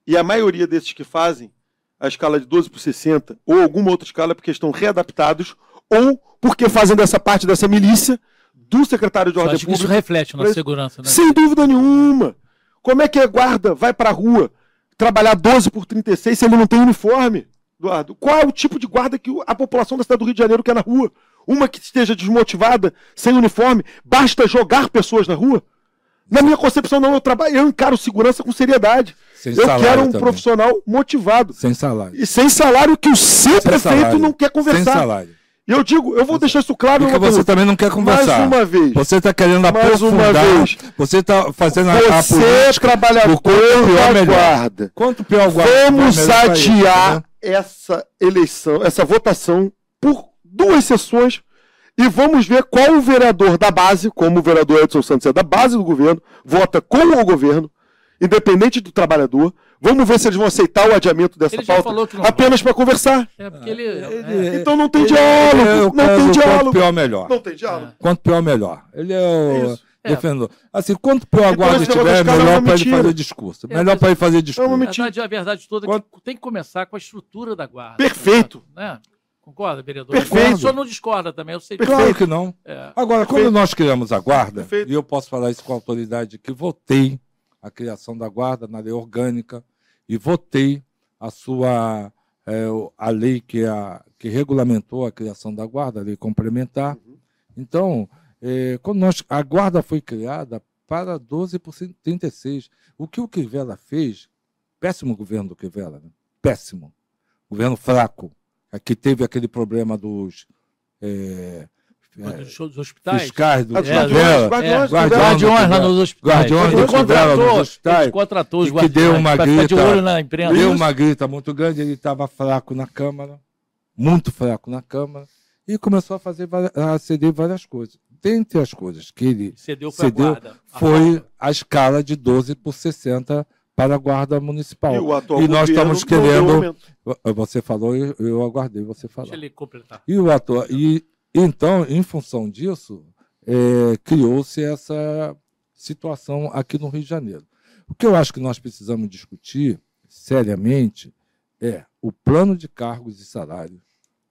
[SPEAKER 3] E a maioria desses que fazem a escala de 12 por 60, ou alguma outra escala, é porque estão readaptados, ou porque fazem dessa parte dessa milícia do secretário de Ordem
[SPEAKER 1] acho que isso
[SPEAKER 3] Pública.
[SPEAKER 1] reflete na segurança, né?
[SPEAKER 3] Sem dúvida nenhuma. Como é que a guarda vai para a rua trabalhar 12 por 36 se ele não tem uniforme, Eduardo? Qual é o tipo de guarda que a população da cidade do Rio de Janeiro quer na rua? Uma que esteja desmotivada, sem uniforme, basta jogar pessoas na rua? Na minha concepção, não, eu trabalho, eu encaro segurança com seriedade.
[SPEAKER 2] sem
[SPEAKER 3] eu quero um
[SPEAKER 2] também.
[SPEAKER 3] profissional motivado.
[SPEAKER 2] Sem salário.
[SPEAKER 3] E sem salário que o seu
[SPEAKER 2] Sem
[SPEAKER 3] prefeito
[SPEAKER 2] salário.
[SPEAKER 3] não quer
[SPEAKER 2] Sem
[SPEAKER 3] conversar.
[SPEAKER 2] salário.
[SPEAKER 3] E eu digo, eu vou deixar isso claro.
[SPEAKER 2] Porque você também não quer conversar.
[SPEAKER 3] Mais uma vez.
[SPEAKER 2] Você está querendo
[SPEAKER 3] Mais uma
[SPEAKER 2] aprofundar.
[SPEAKER 3] vez.
[SPEAKER 2] Você está fazendo a, a
[SPEAKER 3] Você,
[SPEAKER 2] política.
[SPEAKER 3] trabalhador
[SPEAKER 2] do quanto pior,
[SPEAKER 3] da guarda,
[SPEAKER 2] Quanto pior guarda,
[SPEAKER 3] Vamos adiar
[SPEAKER 2] né?
[SPEAKER 3] essa eleição, essa votação por duas sessões e vamos ver qual o vereador da base, como o vereador Edson Santos é da base do governo, vota com o governo, independente do trabalhador. Vamos ver se eles vão aceitar o adiamento dessa
[SPEAKER 1] Ele
[SPEAKER 3] pauta
[SPEAKER 1] falou que não
[SPEAKER 3] apenas para conversar.
[SPEAKER 1] É porque ele.
[SPEAKER 2] Ele-
[SPEAKER 1] é,
[SPEAKER 3] Então não tem
[SPEAKER 2] Ele-
[SPEAKER 3] diálogo,
[SPEAKER 2] ele é o
[SPEAKER 3] não
[SPEAKER 2] caso
[SPEAKER 3] tem diálogo.
[SPEAKER 2] Quanto pior, melhor.
[SPEAKER 3] Não tem diálogo.
[SPEAKER 2] Quanto pior, melhor. Ele é o
[SPEAKER 3] isso.
[SPEAKER 1] É.
[SPEAKER 2] defendedor. Assim, quanto pior a
[SPEAKER 3] Então,
[SPEAKER 2] guarda
[SPEAKER 3] caras é
[SPEAKER 2] melhor para ele fazer discurso.
[SPEAKER 1] É,
[SPEAKER 2] Melhor para ele fazer
[SPEAKER 3] É uma
[SPEAKER 2] discurso.
[SPEAKER 1] a
[SPEAKER 3] mentira.
[SPEAKER 1] verdade, a verdade toda é
[SPEAKER 2] Quanto-
[SPEAKER 1] que tem que começar com a estrutura da guarda.
[SPEAKER 3] Perfeito.
[SPEAKER 1] Né? Concorda, vereador?
[SPEAKER 3] Perfeito.
[SPEAKER 1] O senhor não discorda também, eu sei.
[SPEAKER 3] Perfeito.
[SPEAKER 2] Claro que não.
[SPEAKER 1] É.
[SPEAKER 2] Agora, quando
[SPEAKER 3] Perfeito.
[SPEAKER 2] nós criamos a guarda,
[SPEAKER 3] Perfeito.
[SPEAKER 2] e eu posso falar isso com autoridade, que votei a criação da guarda na lei orgânica e votei a sua é, a lei que, a, que regulamentou a criação da guarda, a lei complementar.
[SPEAKER 3] Uhum.
[SPEAKER 2] Então, é, quando nós, a guarda foi criada para 12 por 36. O que o Crivella fez, péssimo governo do Crivella, né? péssimo. Governo fraco, que teve aquele problema dos é, é,
[SPEAKER 1] Dos, dos hospitais.
[SPEAKER 2] fiscais do
[SPEAKER 1] É,
[SPEAKER 3] guardiões, guardiões,
[SPEAKER 1] É,
[SPEAKER 2] Guardiões
[SPEAKER 1] guardiões lá nos hospitais.
[SPEAKER 2] Guardiões
[SPEAKER 1] ele contratou,
[SPEAKER 2] hospitais,
[SPEAKER 1] contratou os
[SPEAKER 2] e que deu
[SPEAKER 1] guardiões
[SPEAKER 2] uma
[SPEAKER 1] ficar de
[SPEAKER 2] grita-
[SPEAKER 1] olho na imprensa.
[SPEAKER 2] Deu uma grita muito grande, ele estava fraco na Câmara, muito fraco na Câmara, e começou a, fazer, a ceder várias coisas. Dentre as coisas que ele
[SPEAKER 1] Cedeu para a
[SPEAKER 2] cedeu
[SPEAKER 1] guarda. A
[SPEAKER 2] foi
[SPEAKER 1] guarda.
[SPEAKER 2] a escala de 12 por 60 para a Guarda Municipal.
[SPEAKER 3] E o atual
[SPEAKER 2] E nós estamos querendo-. Você falou, eu, eu aguardei você falar.
[SPEAKER 1] Deixa ele completar.
[SPEAKER 2] E o ator, e então, em função disso, é, criou-se essa situação aqui no Rio de Janeiro. O que eu acho que nós precisamos discutir seriamente é o plano de cargos e salários,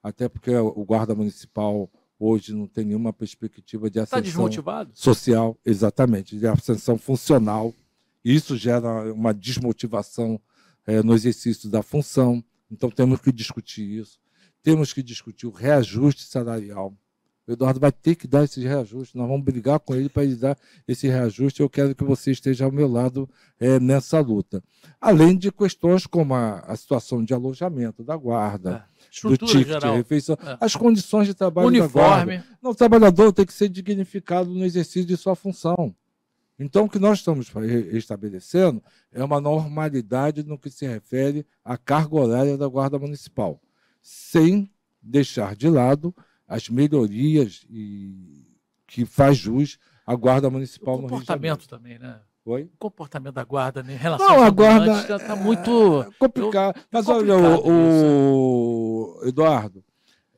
[SPEAKER 2] até porque o guarda municipal hoje não tem nenhuma perspectiva de
[SPEAKER 1] Está
[SPEAKER 2] ascensão
[SPEAKER 1] desmotivado?
[SPEAKER 2] social, exatamente, de ascensão funcional. Isso gera uma desmotivação eh, no exercício da função. Então, temos que discutir isso. Temos que discutir o reajuste salarial. O Eduardo vai ter que dar esse reajuste. Nós vamos brigar com ele para ele dar esse reajuste. Eu quero que você esteja ao meu lado eh, nessa luta. Além de questões como a, a situação de alojamento da guarda,
[SPEAKER 1] É.
[SPEAKER 2] do ticket,
[SPEAKER 1] geral.
[SPEAKER 2] refeição,
[SPEAKER 1] É.
[SPEAKER 2] as condições de trabalho da guarda.
[SPEAKER 1] Uniforme.
[SPEAKER 2] Não, o trabalhador tem que ser dignificado no exercício de sua função. Então, o que nós estamos estabelecendo é uma normalidade no que se refere à carga horária da Guarda Municipal, sem deixar de lado as melhorias e, que faz jus à Guarda
[SPEAKER 1] O
[SPEAKER 2] Municipal no Rio de
[SPEAKER 1] comportamento também, né?
[SPEAKER 2] Oi?
[SPEAKER 1] O comportamento da guarda né, em relação
[SPEAKER 2] Não, a guarda
[SPEAKER 1] está muito.
[SPEAKER 2] É complicado. Mas
[SPEAKER 1] é
[SPEAKER 2] olha, o, o- Eduardo,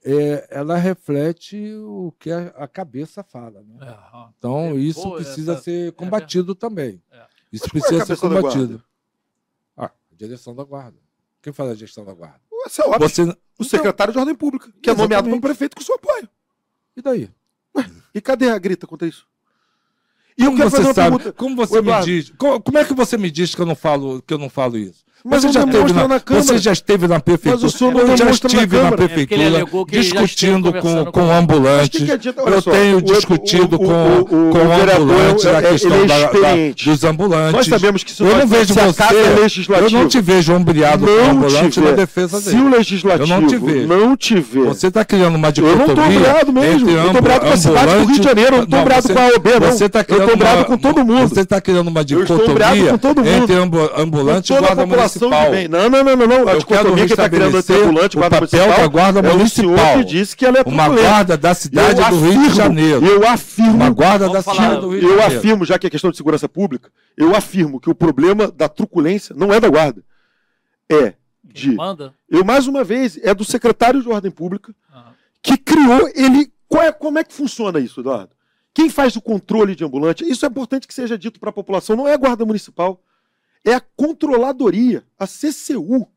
[SPEAKER 2] é, ela reflete o que a, a cabeça fala. Né?
[SPEAKER 1] É.
[SPEAKER 2] Então,
[SPEAKER 1] É,
[SPEAKER 2] isso
[SPEAKER 1] pô,
[SPEAKER 2] precisa
[SPEAKER 1] essa-
[SPEAKER 2] ser combatido também.
[SPEAKER 1] É.
[SPEAKER 2] Isso
[SPEAKER 3] Mas é
[SPEAKER 2] precisa ser combatido. Ah, a direção da guarda. Quem faz a gestão da guarda?
[SPEAKER 3] Isso é óbvio.
[SPEAKER 2] Você...
[SPEAKER 3] O secretário de Ordem Pública, que é nomeado
[SPEAKER 2] Exatamente.
[SPEAKER 3] pelo prefeito com seu apoio.
[SPEAKER 2] E daí?
[SPEAKER 3] E cadê a grita contra isso? E eu
[SPEAKER 2] Como
[SPEAKER 3] quero fazer
[SPEAKER 2] você
[SPEAKER 3] uma
[SPEAKER 2] sabe?
[SPEAKER 3] pergunta.
[SPEAKER 2] Como você me diz? Co- Como é que você me diz que eu não falo, que eu não falo isso?
[SPEAKER 3] Mas
[SPEAKER 2] você, já esteve
[SPEAKER 3] demonstra
[SPEAKER 2] na,
[SPEAKER 3] na Câmara.
[SPEAKER 2] você já esteve na prefeitura.
[SPEAKER 3] Mas o senhor não
[SPEAKER 2] eu já
[SPEAKER 3] demonstra na
[SPEAKER 2] estive na.
[SPEAKER 1] É, ele
[SPEAKER 2] prefeitura
[SPEAKER 1] já
[SPEAKER 2] discutindo com, com ambulantes. Eu
[SPEAKER 3] só,
[SPEAKER 2] tenho
[SPEAKER 3] o-
[SPEAKER 2] discutido
[SPEAKER 3] o-
[SPEAKER 2] com,
[SPEAKER 3] o- o-
[SPEAKER 2] com ambulantes
[SPEAKER 3] é-
[SPEAKER 2] a questão
[SPEAKER 3] ele é
[SPEAKER 2] da- da- dos ambulantes.
[SPEAKER 3] Nós sabemos que se
[SPEAKER 2] eu não vejo
[SPEAKER 3] se
[SPEAKER 2] você.
[SPEAKER 3] Casa é legislativa,
[SPEAKER 2] eu não te vejo ombreado com ambulante na defesa
[SPEAKER 3] se
[SPEAKER 2] dele.
[SPEAKER 3] o legislativo
[SPEAKER 2] Eu não te vejo.
[SPEAKER 3] não tiver
[SPEAKER 2] Você está criando uma
[SPEAKER 3] Eu não tô
[SPEAKER 2] dicotomia
[SPEAKER 3] brado mesmo. Eu
[SPEAKER 2] ambu-
[SPEAKER 3] brado com a cidade do Rio de Janeiro. Eu não brado
[SPEAKER 2] você-
[SPEAKER 3] com a OB, não.
[SPEAKER 2] Você tá
[SPEAKER 3] Eu tô
[SPEAKER 2] criando
[SPEAKER 3] brado
[SPEAKER 2] uma-
[SPEAKER 3] com todo mundo.
[SPEAKER 2] Você está criando uma
[SPEAKER 3] Eu estou
[SPEAKER 2] dicotomia
[SPEAKER 3] com todo mundo.
[SPEAKER 2] entre ambu- ambulante e
[SPEAKER 3] toda a
[SPEAKER 2] guarda municipal.
[SPEAKER 3] de bem. Não, não, não, não. não. A
[SPEAKER 2] Eu
[SPEAKER 3] dicotomia que está criando ambulante e
[SPEAKER 2] o
[SPEAKER 3] guarda
[SPEAKER 2] papel
[SPEAKER 3] municipal
[SPEAKER 2] da guarda
[SPEAKER 3] é o senhor
[SPEAKER 2] municipal.
[SPEAKER 3] que disse que ela é
[SPEAKER 2] Uma guarda da cidade
[SPEAKER 3] Eu
[SPEAKER 2] do Rio de
[SPEAKER 3] afirmo,
[SPEAKER 2] Janeiro.
[SPEAKER 3] Eu afirmo
[SPEAKER 2] Uma guarda da
[SPEAKER 1] falar-
[SPEAKER 2] cidade do Rio de
[SPEAKER 3] Eu
[SPEAKER 2] Janeiro.
[SPEAKER 3] afirmo, já que é questão de segurança pública, eu afirmo que o problema da truculência não é da guarda. É
[SPEAKER 1] Quem
[SPEAKER 3] de.
[SPEAKER 1] manda?
[SPEAKER 3] Eu, mais uma vez, é do secretário de Ordem Pública
[SPEAKER 1] Aham.
[SPEAKER 3] que criou ele. Qual é- como é que funciona isso, Eduardo? Quem faz o controle de ambulante? Isso é importante que seja dito para a população, não é a Guarda Municipal, é a controladoria, a CCU.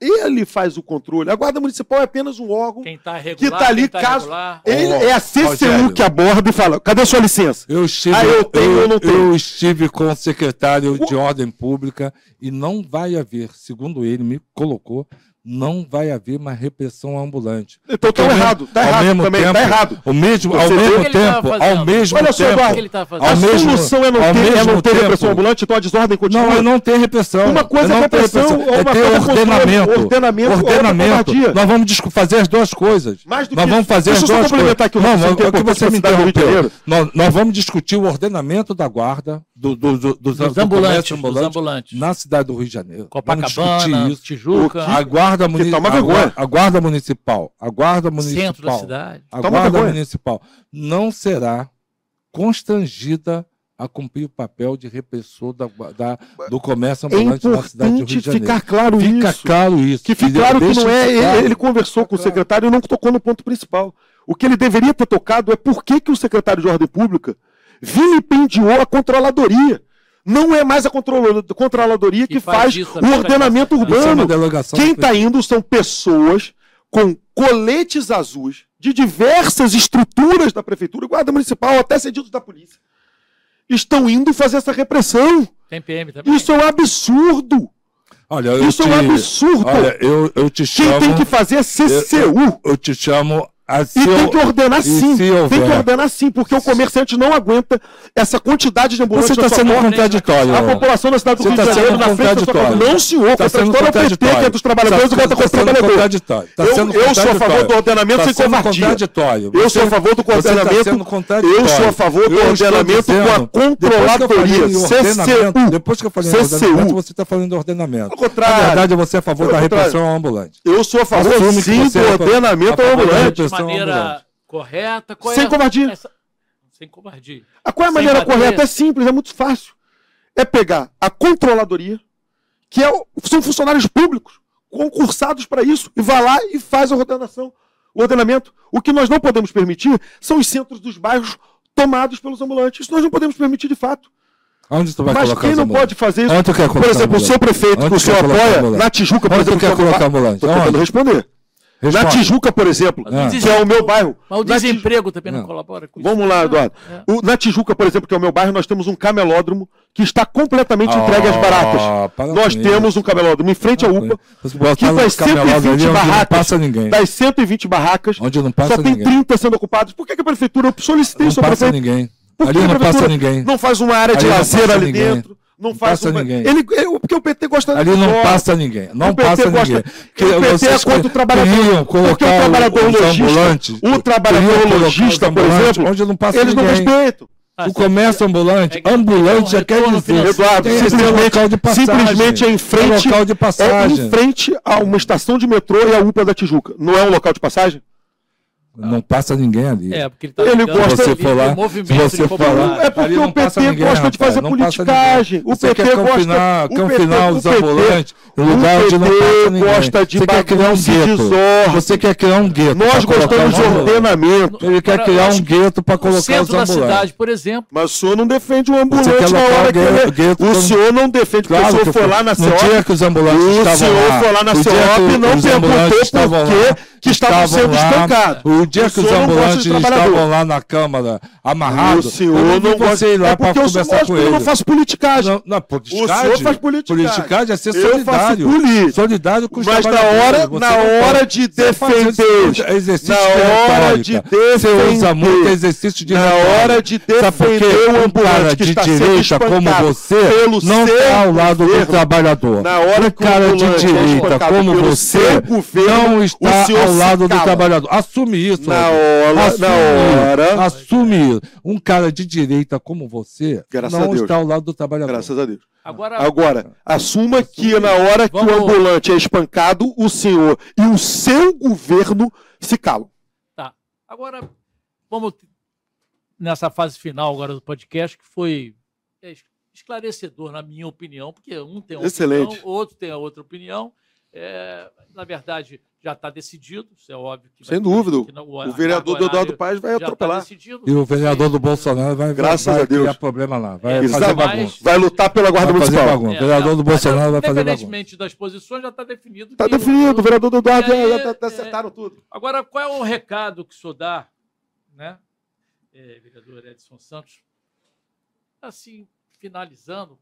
[SPEAKER 3] Ele faz o controle. A Guarda Municipal é apenas um órgão.
[SPEAKER 1] Quem está regular,
[SPEAKER 3] Que tá ali,
[SPEAKER 1] quem tá
[SPEAKER 3] caso-
[SPEAKER 1] regular.
[SPEAKER 3] Ele,
[SPEAKER 2] Ô,
[SPEAKER 3] é a CCU
[SPEAKER 2] Rogério.
[SPEAKER 3] que aborda e fala: cadê a sua licença?
[SPEAKER 2] Eu estive,
[SPEAKER 3] Ah, eu tenho não tenho?
[SPEAKER 2] eu estive com o secretário de Ordem Pública e não vai haver, segundo ele me colocou, não vai haver uma repressão ambulante.
[SPEAKER 3] Então tá
[SPEAKER 2] Ao mesmo-
[SPEAKER 3] errado, tá
[SPEAKER 2] ao
[SPEAKER 3] errado
[SPEAKER 2] mesmo
[SPEAKER 3] também,
[SPEAKER 2] tempo,
[SPEAKER 3] tá errado.
[SPEAKER 2] O mesmo, ao mesmo
[SPEAKER 1] tava
[SPEAKER 2] tempo, ao mesmo
[SPEAKER 3] Olha só,
[SPEAKER 2] tempo,
[SPEAKER 3] Eduardo,
[SPEAKER 1] O que ele tá
[SPEAKER 2] ao
[SPEAKER 1] fazendo?
[SPEAKER 3] A solução é não
[SPEAKER 2] ao
[SPEAKER 3] é
[SPEAKER 2] mesmo
[SPEAKER 3] não ter
[SPEAKER 2] tempo-
[SPEAKER 3] repressão ambulante, então a desordem continua.
[SPEAKER 2] Não, é não ter repressão.
[SPEAKER 3] Uma coisa
[SPEAKER 2] é
[SPEAKER 3] é
[SPEAKER 2] não
[SPEAKER 3] repressão,
[SPEAKER 2] repressão,
[SPEAKER 3] ou
[SPEAKER 2] é
[SPEAKER 3] uma
[SPEAKER 2] ter
[SPEAKER 3] coisa é controle,
[SPEAKER 2] ordenamento.
[SPEAKER 3] ordenamento,
[SPEAKER 2] ordenamento. Nós vamos fazer as duas coisas.
[SPEAKER 3] Mais do
[SPEAKER 2] nós
[SPEAKER 3] que
[SPEAKER 2] vamos fazer
[SPEAKER 3] Deixa
[SPEAKER 2] as duas
[SPEAKER 3] complementar aqui o
[SPEAKER 2] coisas. Não,
[SPEAKER 3] raciocínio, que é
[SPEAKER 2] o que
[SPEAKER 3] importante
[SPEAKER 2] você me interrompeu. Nós vamos discutir o ordenamento da guarda, do, do, do, dos,
[SPEAKER 1] Dos
[SPEAKER 2] do
[SPEAKER 1] ambulantes,
[SPEAKER 2] comércio
[SPEAKER 1] dos ambulantes.
[SPEAKER 2] na cidade do Rio de Janeiro.
[SPEAKER 1] Copacabana,
[SPEAKER 2] isso.
[SPEAKER 1] Tijuca,
[SPEAKER 2] A guarda, muni a, guarda, a guarda municipal, a guarda municipal,
[SPEAKER 1] centro da cidade.
[SPEAKER 2] a
[SPEAKER 3] uma
[SPEAKER 2] guarda
[SPEAKER 3] vergonha.
[SPEAKER 2] municipal não será constrangida a cumprir o papel de repressor da, da- do comércio
[SPEAKER 3] É
[SPEAKER 2] ambulante na cidade do Rio de Janeiro.
[SPEAKER 3] ficar claro
[SPEAKER 2] Fica
[SPEAKER 3] isso.
[SPEAKER 2] claro isso.
[SPEAKER 3] Que fique claro que não é. Ele, ele conversou com o
[SPEAKER 2] Claro.
[SPEAKER 3] secretário e não tocou no ponto principal. O que ele deveria ter tocado é por que, que o secretário de Ordem Pública vilipendiou a controladoria. Não é mais a controla- controladoria que,
[SPEAKER 1] Que faz
[SPEAKER 3] faz, o ordenamento
[SPEAKER 2] é
[SPEAKER 3] urbano. Quem está indo são pessoas com coletes azuis de diversas estruturas da prefeitura, guarda municipal, até cedidos da polícia. Estão indo fazer essa repressão.
[SPEAKER 1] Tem PM também.
[SPEAKER 3] Isso é um absurdo.
[SPEAKER 2] Olha, eu
[SPEAKER 3] Isso
[SPEAKER 2] te,
[SPEAKER 3] é um absurdo.
[SPEAKER 2] Olha, eu, eu te
[SPEAKER 3] Quem
[SPEAKER 2] chamo.
[SPEAKER 3] tem que fazer é CCU.
[SPEAKER 2] Eu te chamo a
[SPEAKER 3] E tem que ordenar
[SPEAKER 2] e
[SPEAKER 3] sim. Tem que ordenar sim, porque o comerciante não aguenta essa quantidade de ambulantes
[SPEAKER 2] Você está sendo
[SPEAKER 3] porta.
[SPEAKER 2] contraditório.
[SPEAKER 3] A população da cidade do Rio de
[SPEAKER 2] tá
[SPEAKER 3] Janeiro,
[SPEAKER 2] sendo
[SPEAKER 3] na frente da sua
[SPEAKER 2] contraditório.
[SPEAKER 3] casa. Não, senhor.
[SPEAKER 2] Está
[SPEAKER 3] Contra a
[SPEAKER 2] sendo
[SPEAKER 3] história é o PT, que é
[SPEAKER 2] contraditório.
[SPEAKER 3] dos trabalhadores e
[SPEAKER 2] Tá-
[SPEAKER 3] vota
[SPEAKER 2] tá
[SPEAKER 3] contra o trabalhador.
[SPEAKER 2] contraditório. Tá
[SPEAKER 3] Eu- eu sou a favor
[SPEAKER 2] contraditório.
[SPEAKER 3] do ordenamento
[SPEAKER 2] Tá
[SPEAKER 3] sem covardia.
[SPEAKER 2] contraditório.
[SPEAKER 3] Eu sou a favor do
[SPEAKER 2] tá
[SPEAKER 3] ordenamento.
[SPEAKER 2] contraditório.
[SPEAKER 3] Eu sou a favor do ordenamento com a controladoria. CCU.
[SPEAKER 2] Depois que eu falei ordenamento, você está falando de ordenamento.
[SPEAKER 3] Ao contrário.
[SPEAKER 2] Na verdade, você é a favor da repressão ao ambulante.
[SPEAKER 3] Eu sou a favor sim do
[SPEAKER 2] é
[SPEAKER 3] ordenamento ao ambulante.
[SPEAKER 1] Maneira correta. Qual
[SPEAKER 3] Sem
[SPEAKER 1] é
[SPEAKER 3] covardia.
[SPEAKER 1] essa- Sem covardia.
[SPEAKER 3] A qual é a
[SPEAKER 1] Sem
[SPEAKER 3] maneira
[SPEAKER 1] bater.
[SPEAKER 3] correta? É simples, é muito fácil. É pegar a controladoria, que é o- são funcionários públicos, concursados para isso, e vai lá e faz a ordenação, o ordenamento. O que nós não podemos permitir são os centros dos bairros tomados pelos ambulantes. Isso nós não podemos permitir de fato.
[SPEAKER 2] Onde tu vai
[SPEAKER 3] Mas
[SPEAKER 2] colocar
[SPEAKER 3] quem não pode fazer isso?
[SPEAKER 2] Onde tu quer
[SPEAKER 3] Por exemplo, o seu prefeito,
[SPEAKER 2] Onde
[SPEAKER 3] que o
[SPEAKER 2] tu
[SPEAKER 3] senhor
[SPEAKER 2] quer
[SPEAKER 3] apoia,
[SPEAKER 2] ambulante?
[SPEAKER 3] na Tijuca, por
[SPEAKER 2] Onde tu
[SPEAKER 3] exemplo,
[SPEAKER 2] quer
[SPEAKER 3] que eu-
[SPEAKER 2] colocar ambulante?
[SPEAKER 3] Tô tentando
[SPEAKER 2] Onde?
[SPEAKER 3] Responder. Na
[SPEAKER 2] Responde.
[SPEAKER 3] Tijuca, por exemplo,
[SPEAKER 2] Ah.
[SPEAKER 3] que é o meu bairro.
[SPEAKER 1] Mas o desemprego também não,
[SPEAKER 2] Não.
[SPEAKER 1] colabora com isso.
[SPEAKER 3] Vamos lá, Eduardo.
[SPEAKER 1] É.
[SPEAKER 3] O- na Tijuca, por exemplo, que é o meu bairro, nós temos um camelódromo que está completamente entregue às baratas.
[SPEAKER 2] Ah,
[SPEAKER 3] Nós temos
[SPEAKER 2] isso.
[SPEAKER 3] um camelódromo em frente à UPA, que das
[SPEAKER 2] camelódromo
[SPEAKER 3] 120
[SPEAKER 2] ali onde não
[SPEAKER 3] barracas,
[SPEAKER 2] passa ninguém.
[SPEAKER 3] das 120 barracas,
[SPEAKER 2] Onde não passa
[SPEAKER 3] só tem
[SPEAKER 2] ninguém.
[SPEAKER 3] 30 sendo ocupadas. Por que, que a prefeitura, eu solicitei
[SPEAKER 2] Não
[SPEAKER 3] isso prefeito,
[SPEAKER 2] ninguém.
[SPEAKER 3] Por que
[SPEAKER 2] Ali
[SPEAKER 3] a
[SPEAKER 2] não passa
[SPEAKER 3] prefeitura
[SPEAKER 2] ninguém.
[SPEAKER 3] Não faz uma área de
[SPEAKER 2] Ali
[SPEAKER 3] lazer ali
[SPEAKER 2] ninguém.
[SPEAKER 3] dentro. Não,
[SPEAKER 2] Não
[SPEAKER 3] faz
[SPEAKER 2] passa
[SPEAKER 3] uma...
[SPEAKER 2] ninguém.
[SPEAKER 3] Ele, ele- porque o PT gosta
[SPEAKER 2] Ali
[SPEAKER 3] de
[SPEAKER 2] não
[SPEAKER 3] fora.
[SPEAKER 2] passa ninguém. Não
[SPEAKER 3] O PT
[SPEAKER 2] passa
[SPEAKER 3] gosta-
[SPEAKER 2] ninguém.
[SPEAKER 3] o PT é contra o trabalhador. Porque o trabalhador
[SPEAKER 2] os
[SPEAKER 3] o trabalhador
[SPEAKER 2] os
[SPEAKER 3] por exemplo,
[SPEAKER 2] onde não passa
[SPEAKER 3] Eles não
[SPEAKER 2] ninguém.
[SPEAKER 3] respeitam.
[SPEAKER 1] Ah,
[SPEAKER 2] O comércio ambulante,
[SPEAKER 1] É não
[SPEAKER 2] ambulante já quer dizer.
[SPEAKER 3] Eduardo,
[SPEAKER 2] tem
[SPEAKER 3] simplesmente,
[SPEAKER 2] local de passagem.
[SPEAKER 3] simplesmente é em frente,
[SPEAKER 2] É local de passagem.
[SPEAKER 3] é em frente a uma estação de metrô e a UPA da Tijuca. Não é um local de passagem?
[SPEAKER 2] Não passa ninguém ali.
[SPEAKER 1] É, porque ele tá
[SPEAKER 3] Ele gosta-
[SPEAKER 1] ali
[SPEAKER 2] Se você for lá-
[SPEAKER 1] no movimento
[SPEAKER 2] se você
[SPEAKER 1] de
[SPEAKER 2] for
[SPEAKER 1] popular.
[SPEAKER 2] lá-
[SPEAKER 3] É porque o PT
[SPEAKER 2] ninguém,
[SPEAKER 3] gosta de fazer politicagem. O
[SPEAKER 2] Você
[SPEAKER 3] PT
[SPEAKER 2] quer
[SPEAKER 3] gosta. o
[SPEAKER 2] confinar
[SPEAKER 3] PT
[SPEAKER 2] os ambulantes em
[SPEAKER 3] o
[SPEAKER 2] lugar onde não
[SPEAKER 3] PT
[SPEAKER 2] passa ninguém.
[SPEAKER 3] gosta de
[SPEAKER 2] Você quer criar um gueto.
[SPEAKER 3] desordem.
[SPEAKER 2] Você quer criar um gueto.
[SPEAKER 3] Nós gostamos
[SPEAKER 2] os
[SPEAKER 3] de
[SPEAKER 2] ambulantes.
[SPEAKER 3] ordenamento.
[SPEAKER 2] Ele quer criar um gueto para
[SPEAKER 1] No
[SPEAKER 2] colocar os
[SPEAKER 1] centro da
[SPEAKER 2] ambulantes.
[SPEAKER 1] cidade, por exemplo.
[SPEAKER 3] Mas o senhor não defende o ambulante na hora que ele...
[SPEAKER 2] gueto
[SPEAKER 3] O
[SPEAKER 2] quando-
[SPEAKER 3] senhor não defende, porque o senhor foi lá na
[SPEAKER 2] No
[SPEAKER 3] CEOP.
[SPEAKER 2] dia que os ambulantes
[SPEAKER 3] O
[SPEAKER 2] estavam
[SPEAKER 3] senhor foi lá na CEOP e não perguntou
[SPEAKER 2] ambulantes
[SPEAKER 3] por quê
[SPEAKER 2] lá,
[SPEAKER 3] que estavam sendo
[SPEAKER 2] lá,
[SPEAKER 3] espancados.
[SPEAKER 2] O dia
[SPEAKER 3] O
[SPEAKER 2] que os
[SPEAKER 3] não
[SPEAKER 2] ambulantes estavam lá na Câmara amarrados,
[SPEAKER 3] O senhor
[SPEAKER 2] eu
[SPEAKER 3] não
[SPEAKER 2] vi
[SPEAKER 3] gosta...
[SPEAKER 2] você ir lá
[SPEAKER 3] é
[SPEAKER 2] para conversar com
[SPEAKER 3] que eu
[SPEAKER 2] ele.
[SPEAKER 3] não faço politicagem.
[SPEAKER 2] Não, não,
[SPEAKER 3] O senhor faz politicagem.
[SPEAKER 2] Politicagem é ser
[SPEAKER 3] Eu faço
[SPEAKER 2] solidário.
[SPEAKER 3] política.
[SPEAKER 2] Solidário com os
[SPEAKER 3] Mas na hora, na
[SPEAKER 2] não
[SPEAKER 3] hora de defender,
[SPEAKER 2] exercício
[SPEAKER 3] na hora de
[SPEAKER 2] Você usa muito
[SPEAKER 3] defender,
[SPEAKER 2] exercício de
[SPEAKER 3] na hora de defender o ambulante que
[SPEAKER 2] de
[SPEAKER 3] está sendo
[SPEAKER 2] direita como você
[SPEAKER 3] pelo
[SPEAKER 2] não está ao lado do trabalhador.
[SPEAKER 3] na hora que o
[SPEAKER 2] cara de
[SPEAKER 3] é
[SPEAKER 2] direita como você não está ao lado do trabalhador. Assume isso.
[SPEAKER 3] Na hora,
[SPEAKER 2] Assume,
[SPEAKER 3] na hora.
[SPEAKER 2] assume isso. Um cara de direita como você
[SPEAKER 3] Graças a
[SPEAKER 2] não
[SPEAKER 3] Deus.
[SPEAKER 2] está ao lado do trabalhador.
[SPEAKER 3] Graças a Deus.
[SPEAKER 1] Agora,
[SPEAKER 3] Agora, assuma que na hora que o
[SPEAKER 1] Vamos-
[SPEAKER 3] ambulante é espancado, o senhor e o seu governo se calam.
[SPEAKER 1] tá. Agora, vamos nessa fase final agora do podcast, que foi es- esclarecedor, na minha opinião, porque um tem uma
[SPEAKER 3] Excelente.
[SPEAKER 1] opinião, outro tem a outra opinião. É, na verdade, já está decidido, isso é óbvio. Que
[SPEAKER 3] Sem
[SPEAKER 1] vai ter-
[SPEAKER 3] dúvida.
[SPEAKER 1] que não-
[SPEAKER 3] O
[SPEAKER 1] a
[SPEAKER 3] vereador
[SPEAKER 1] carga
[SPEAKER 3] Eduardo Paz vai
[SPEAKER 1] tá
[SPEAKER 3] atropelar.
[SPEAKER 1] decidido.
[SPEAKER 2] E o vereador do Bolsonaro vai,
[SPEAKER 3] Graças
[SPEAKER 2] vai
[SPEAKER 3] a Deus.
[SPEAKER 2] criar problema lá. Vai
[SPEAKER 1] É,
[SPEAKER 2] fazer bagunça.
[SPEAKER 3] Vai lutar pela Guarda
[SPEAKER 2] Vai fazer
[SPEAKER 3] Municipal.
[SPEAKER 1] É,
[SPEAKER 2] O vereador
[SPEAKER 1] não,
[SPEAKER 2] do Bolsonaro vai fazer bagunça.
[SPEAKER 1] Independentemente das posições, já está definido.
[SPEAKER 3] Tá
[SPEAKER 1] que
[SPEAKER 3] definido, o vereador do Eduardo
[SPEAKER 1] E aí,
[SPEAKER 3] já, já, já
[SPEAKER 1] é-
[SPEAKER 3] acertaram tudo.
[SPEAKER 1] Agora, qual é o recado que o senhor dá, né, é, vereador Edson Santos? Assim, finalizando,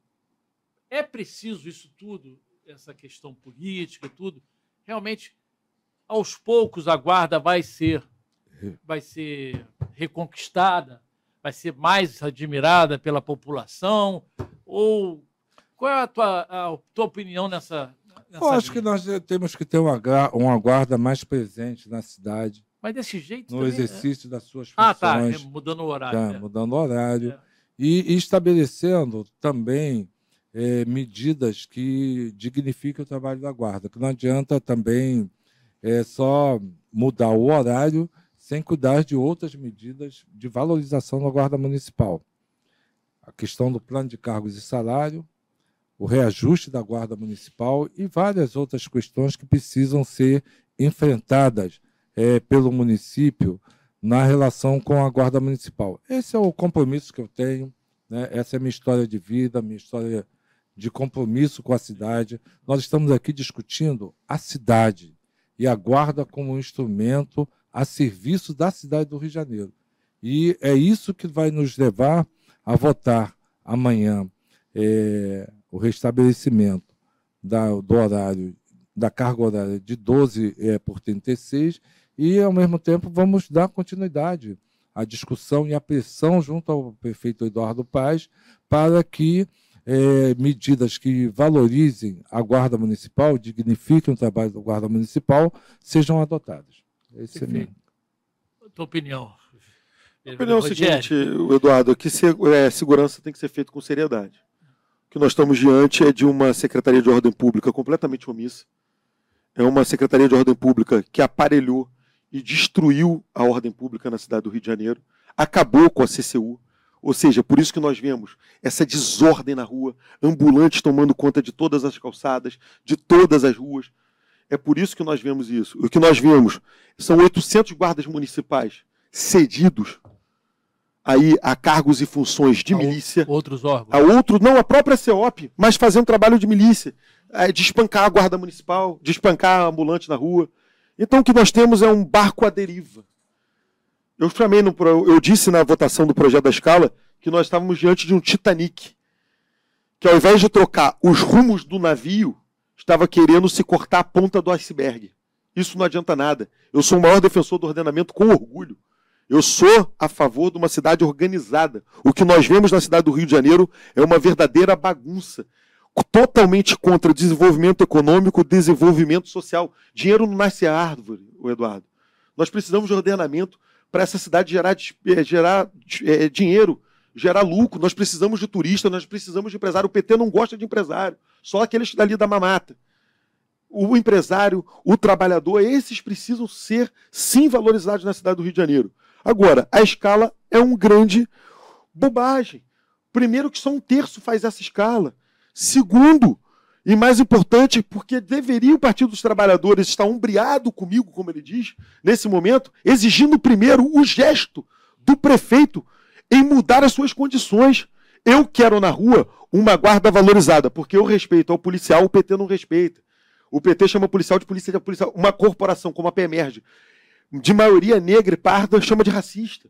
[SPEAKER 1] é preciso isso tudo, essa questão política, tudo, realmente, aos poucos a guarda vai ser, vai ser reconquistada, vai ser mais admirada pela população, ou qual é a tua, a tua opinião nessa? nessa
[SPEAKER 2] Eu acho que nós temos que ter uma, uma guarda mais presente na cidade,
[SPEAKER 1] Mas desse jeito
[SPEAKER 2] no
[SPEAKER 1] também, né?
[SPEAKER 2] exercício das suas
[SPEAKER 1] Ah, tá,
[SPEAKER 2] funções,
[SPEAKER 1] mudando o horário.
[SPEAKER 2] tá,
[SPEAKER 1] né?
[SPEAKER 2] mudando o horário,
[SPEAKER 1] É.
[SPEAKER 2] e, e estabelecendo também eh, medidas que dignifiquem o trabalho da guarda, que não adianta também eh, só mudar o horário sem cuidar de outras medidas de valorização da guarda municipal. A questão do plano de cargos e salário, o reajuste da guarda municipal e várias outras questões que precisam ser enfrentadas eh, pelo município na relação com a guarda municipal. Esse é o compromisso que eu tenho, né? essa é a minha história de vida, minha história de compromisso com a cidade. Nós estamos aqui discutindo a cidade e a guarda como um instrumento a serviço da cidade do Rio de Janeiro. E é isso que vai nos levar a votar amanhã eh, o restabelecimento da, do horário, da carga horária de 12 eh, por 36 e, ao mesmo tempo, vamos dar continuidade à discussão e à pressão junto ao prefeito Eduardo Paz para que eh, medidas que valorizem a Guarda Municipal, dignifiquem o trabalho da Guarda Municipal, sejam adotadas. Esse é meu.
[SPEAKER 1] Tua opinião.
[SPEAKER 3] A opinião é o seguinte, Eduardo, que se- é, segurança tem que ser feita com seriedade. O que nós estamos diante é de uma Secretaria de Ordem Pública completamente omissa. É uma Secretaria de Ordem Pública que aparelhou e destruiu a ordem pública na cidade do Rio de Janeiro, acabou com a CCU. Ou seja, por isso que nós vemos essa desordem na rua, ambulantes tomando conta de todas as calçadas, de todas as ruas. É por isso que nós vemos isso. O que nós vimos são 800 guardas municipais cedidos aí a cargos e funções de
[SPEAKER 1] A
[SPEAKER 3] milícia,
[SPEAKER 1] Outros órgãos.
[SPEAKER 3] a outro, não a própria CEOP, mas fazendo trabalho de milícia, é, de espancar a guarda municipal, de espancar a ambulante na rua. Então o que nós temos é um barco à deriva. Eu chamei no, eu disse na votação do projeto da escala que nós estávamos diante de um Titanic, que ao invés de trocar os rumos do navio, estava querendo se cortar a ponta do iceberg. Isso não adianta nada. Eu sou o maior defensor do ordenamento com orgulho. Eu sou a favor de uma cidade organizada. O que nós vemos na cidade do Rio de Janeiro é uma verdadeira bagunça. Totalmente contra desenvolvimento econômico, desenvolvimento social. Dinheiro não nasce árvore, o Eduardo. Nós precisamos de ordenamento para essa cidade gerar, eh, gerar eh, dinheiro, gerar lucro. Nós precisamos de turista, nós precisamos de empresário. O PT não gosta de empresário, só aqueles dali da mamata. o empresário, o trabalhador, esses precisam ser sim valorizados na cidade do Rio de Janeiro. Agora, a escala é um grande bobagem. Primeiro, que só um terço faz essa escala. Segundo, e mais importante, porque deveria o Partido dos Trabalhadores estar umbriado comigo, como ele diz, nesse momento, exigindo primeiro o gesto do prefeito em mudar as suas condições. Eu quero na rua uma guarda valorizada, porque eu respeito ao policial, o PT não respeita. O PT chama policial de polícia de policial. Uma corporação como a PEMERG, de maioria negra e parda, chama de racista.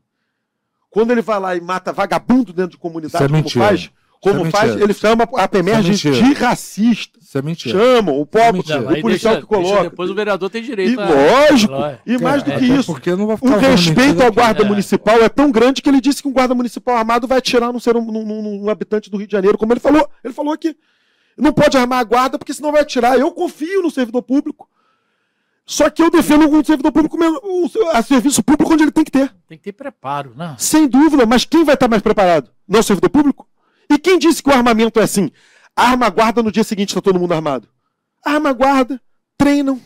[SPEAKER 3] Quando ele vai lá e mata vagabundo dentro de comunidade,
[SPEAKER 2] Isso é
[SPEAKER 3] como
[SPEAKER 2] mentira.
[SPEAKER 3] faz, como
[SPEAKER 2] é
[SPEAKER 3] faz,
[SPEAKER 2] mentira.
[SPEAKER 3] ele chama a PEMERG
[SPEAKER 2] Isso é
[SPEAKER 3] de racista.
[SPEAKER 2] Isso é mentira.
[SPEAKER 3] Chamam o pobre.
[SPEAKER 1] Não,
[SPEAKER 3] o policial
[SPEAKER 1] deixa-
[SPEAKER 3] que coloca.
[SPEAKER 1] depois o vereador tem direito
[SPEAKER 3] E
[SPEAKER 1] a-
[SPEAKER 3] lógico,
[SPEAKER 1] a-
[SPEAKER 3] e mais do
[SPEAKER 1] É,
[SPEAKER 3] que isso, o respeito ao guarda
[SPEAKER 1] É.
[SPEAKER 3] municipal é tão grande que ele disse que um guarda municipal armado vai atirar num, ser, um- num, num- num habitante do Rio de Janeiro, como ele falou. Ele falou aqui. Não pode armar a guarda porque senão vai atirar. Eu confio no servidor público. Só que eu defendo o servidor público, mesmo, o, a serviço público onde ele tem que ter.
[SPEAKER 1] Tem que ter preparo, né?
[SPEAKER 3] Sem dúvida, mas quem vai estar mais preparado? Não o servidor público? E quem disse que o armamento é assim? Arma guarda no dia seguinte está todo mundo armado. Arma guarda, treinam.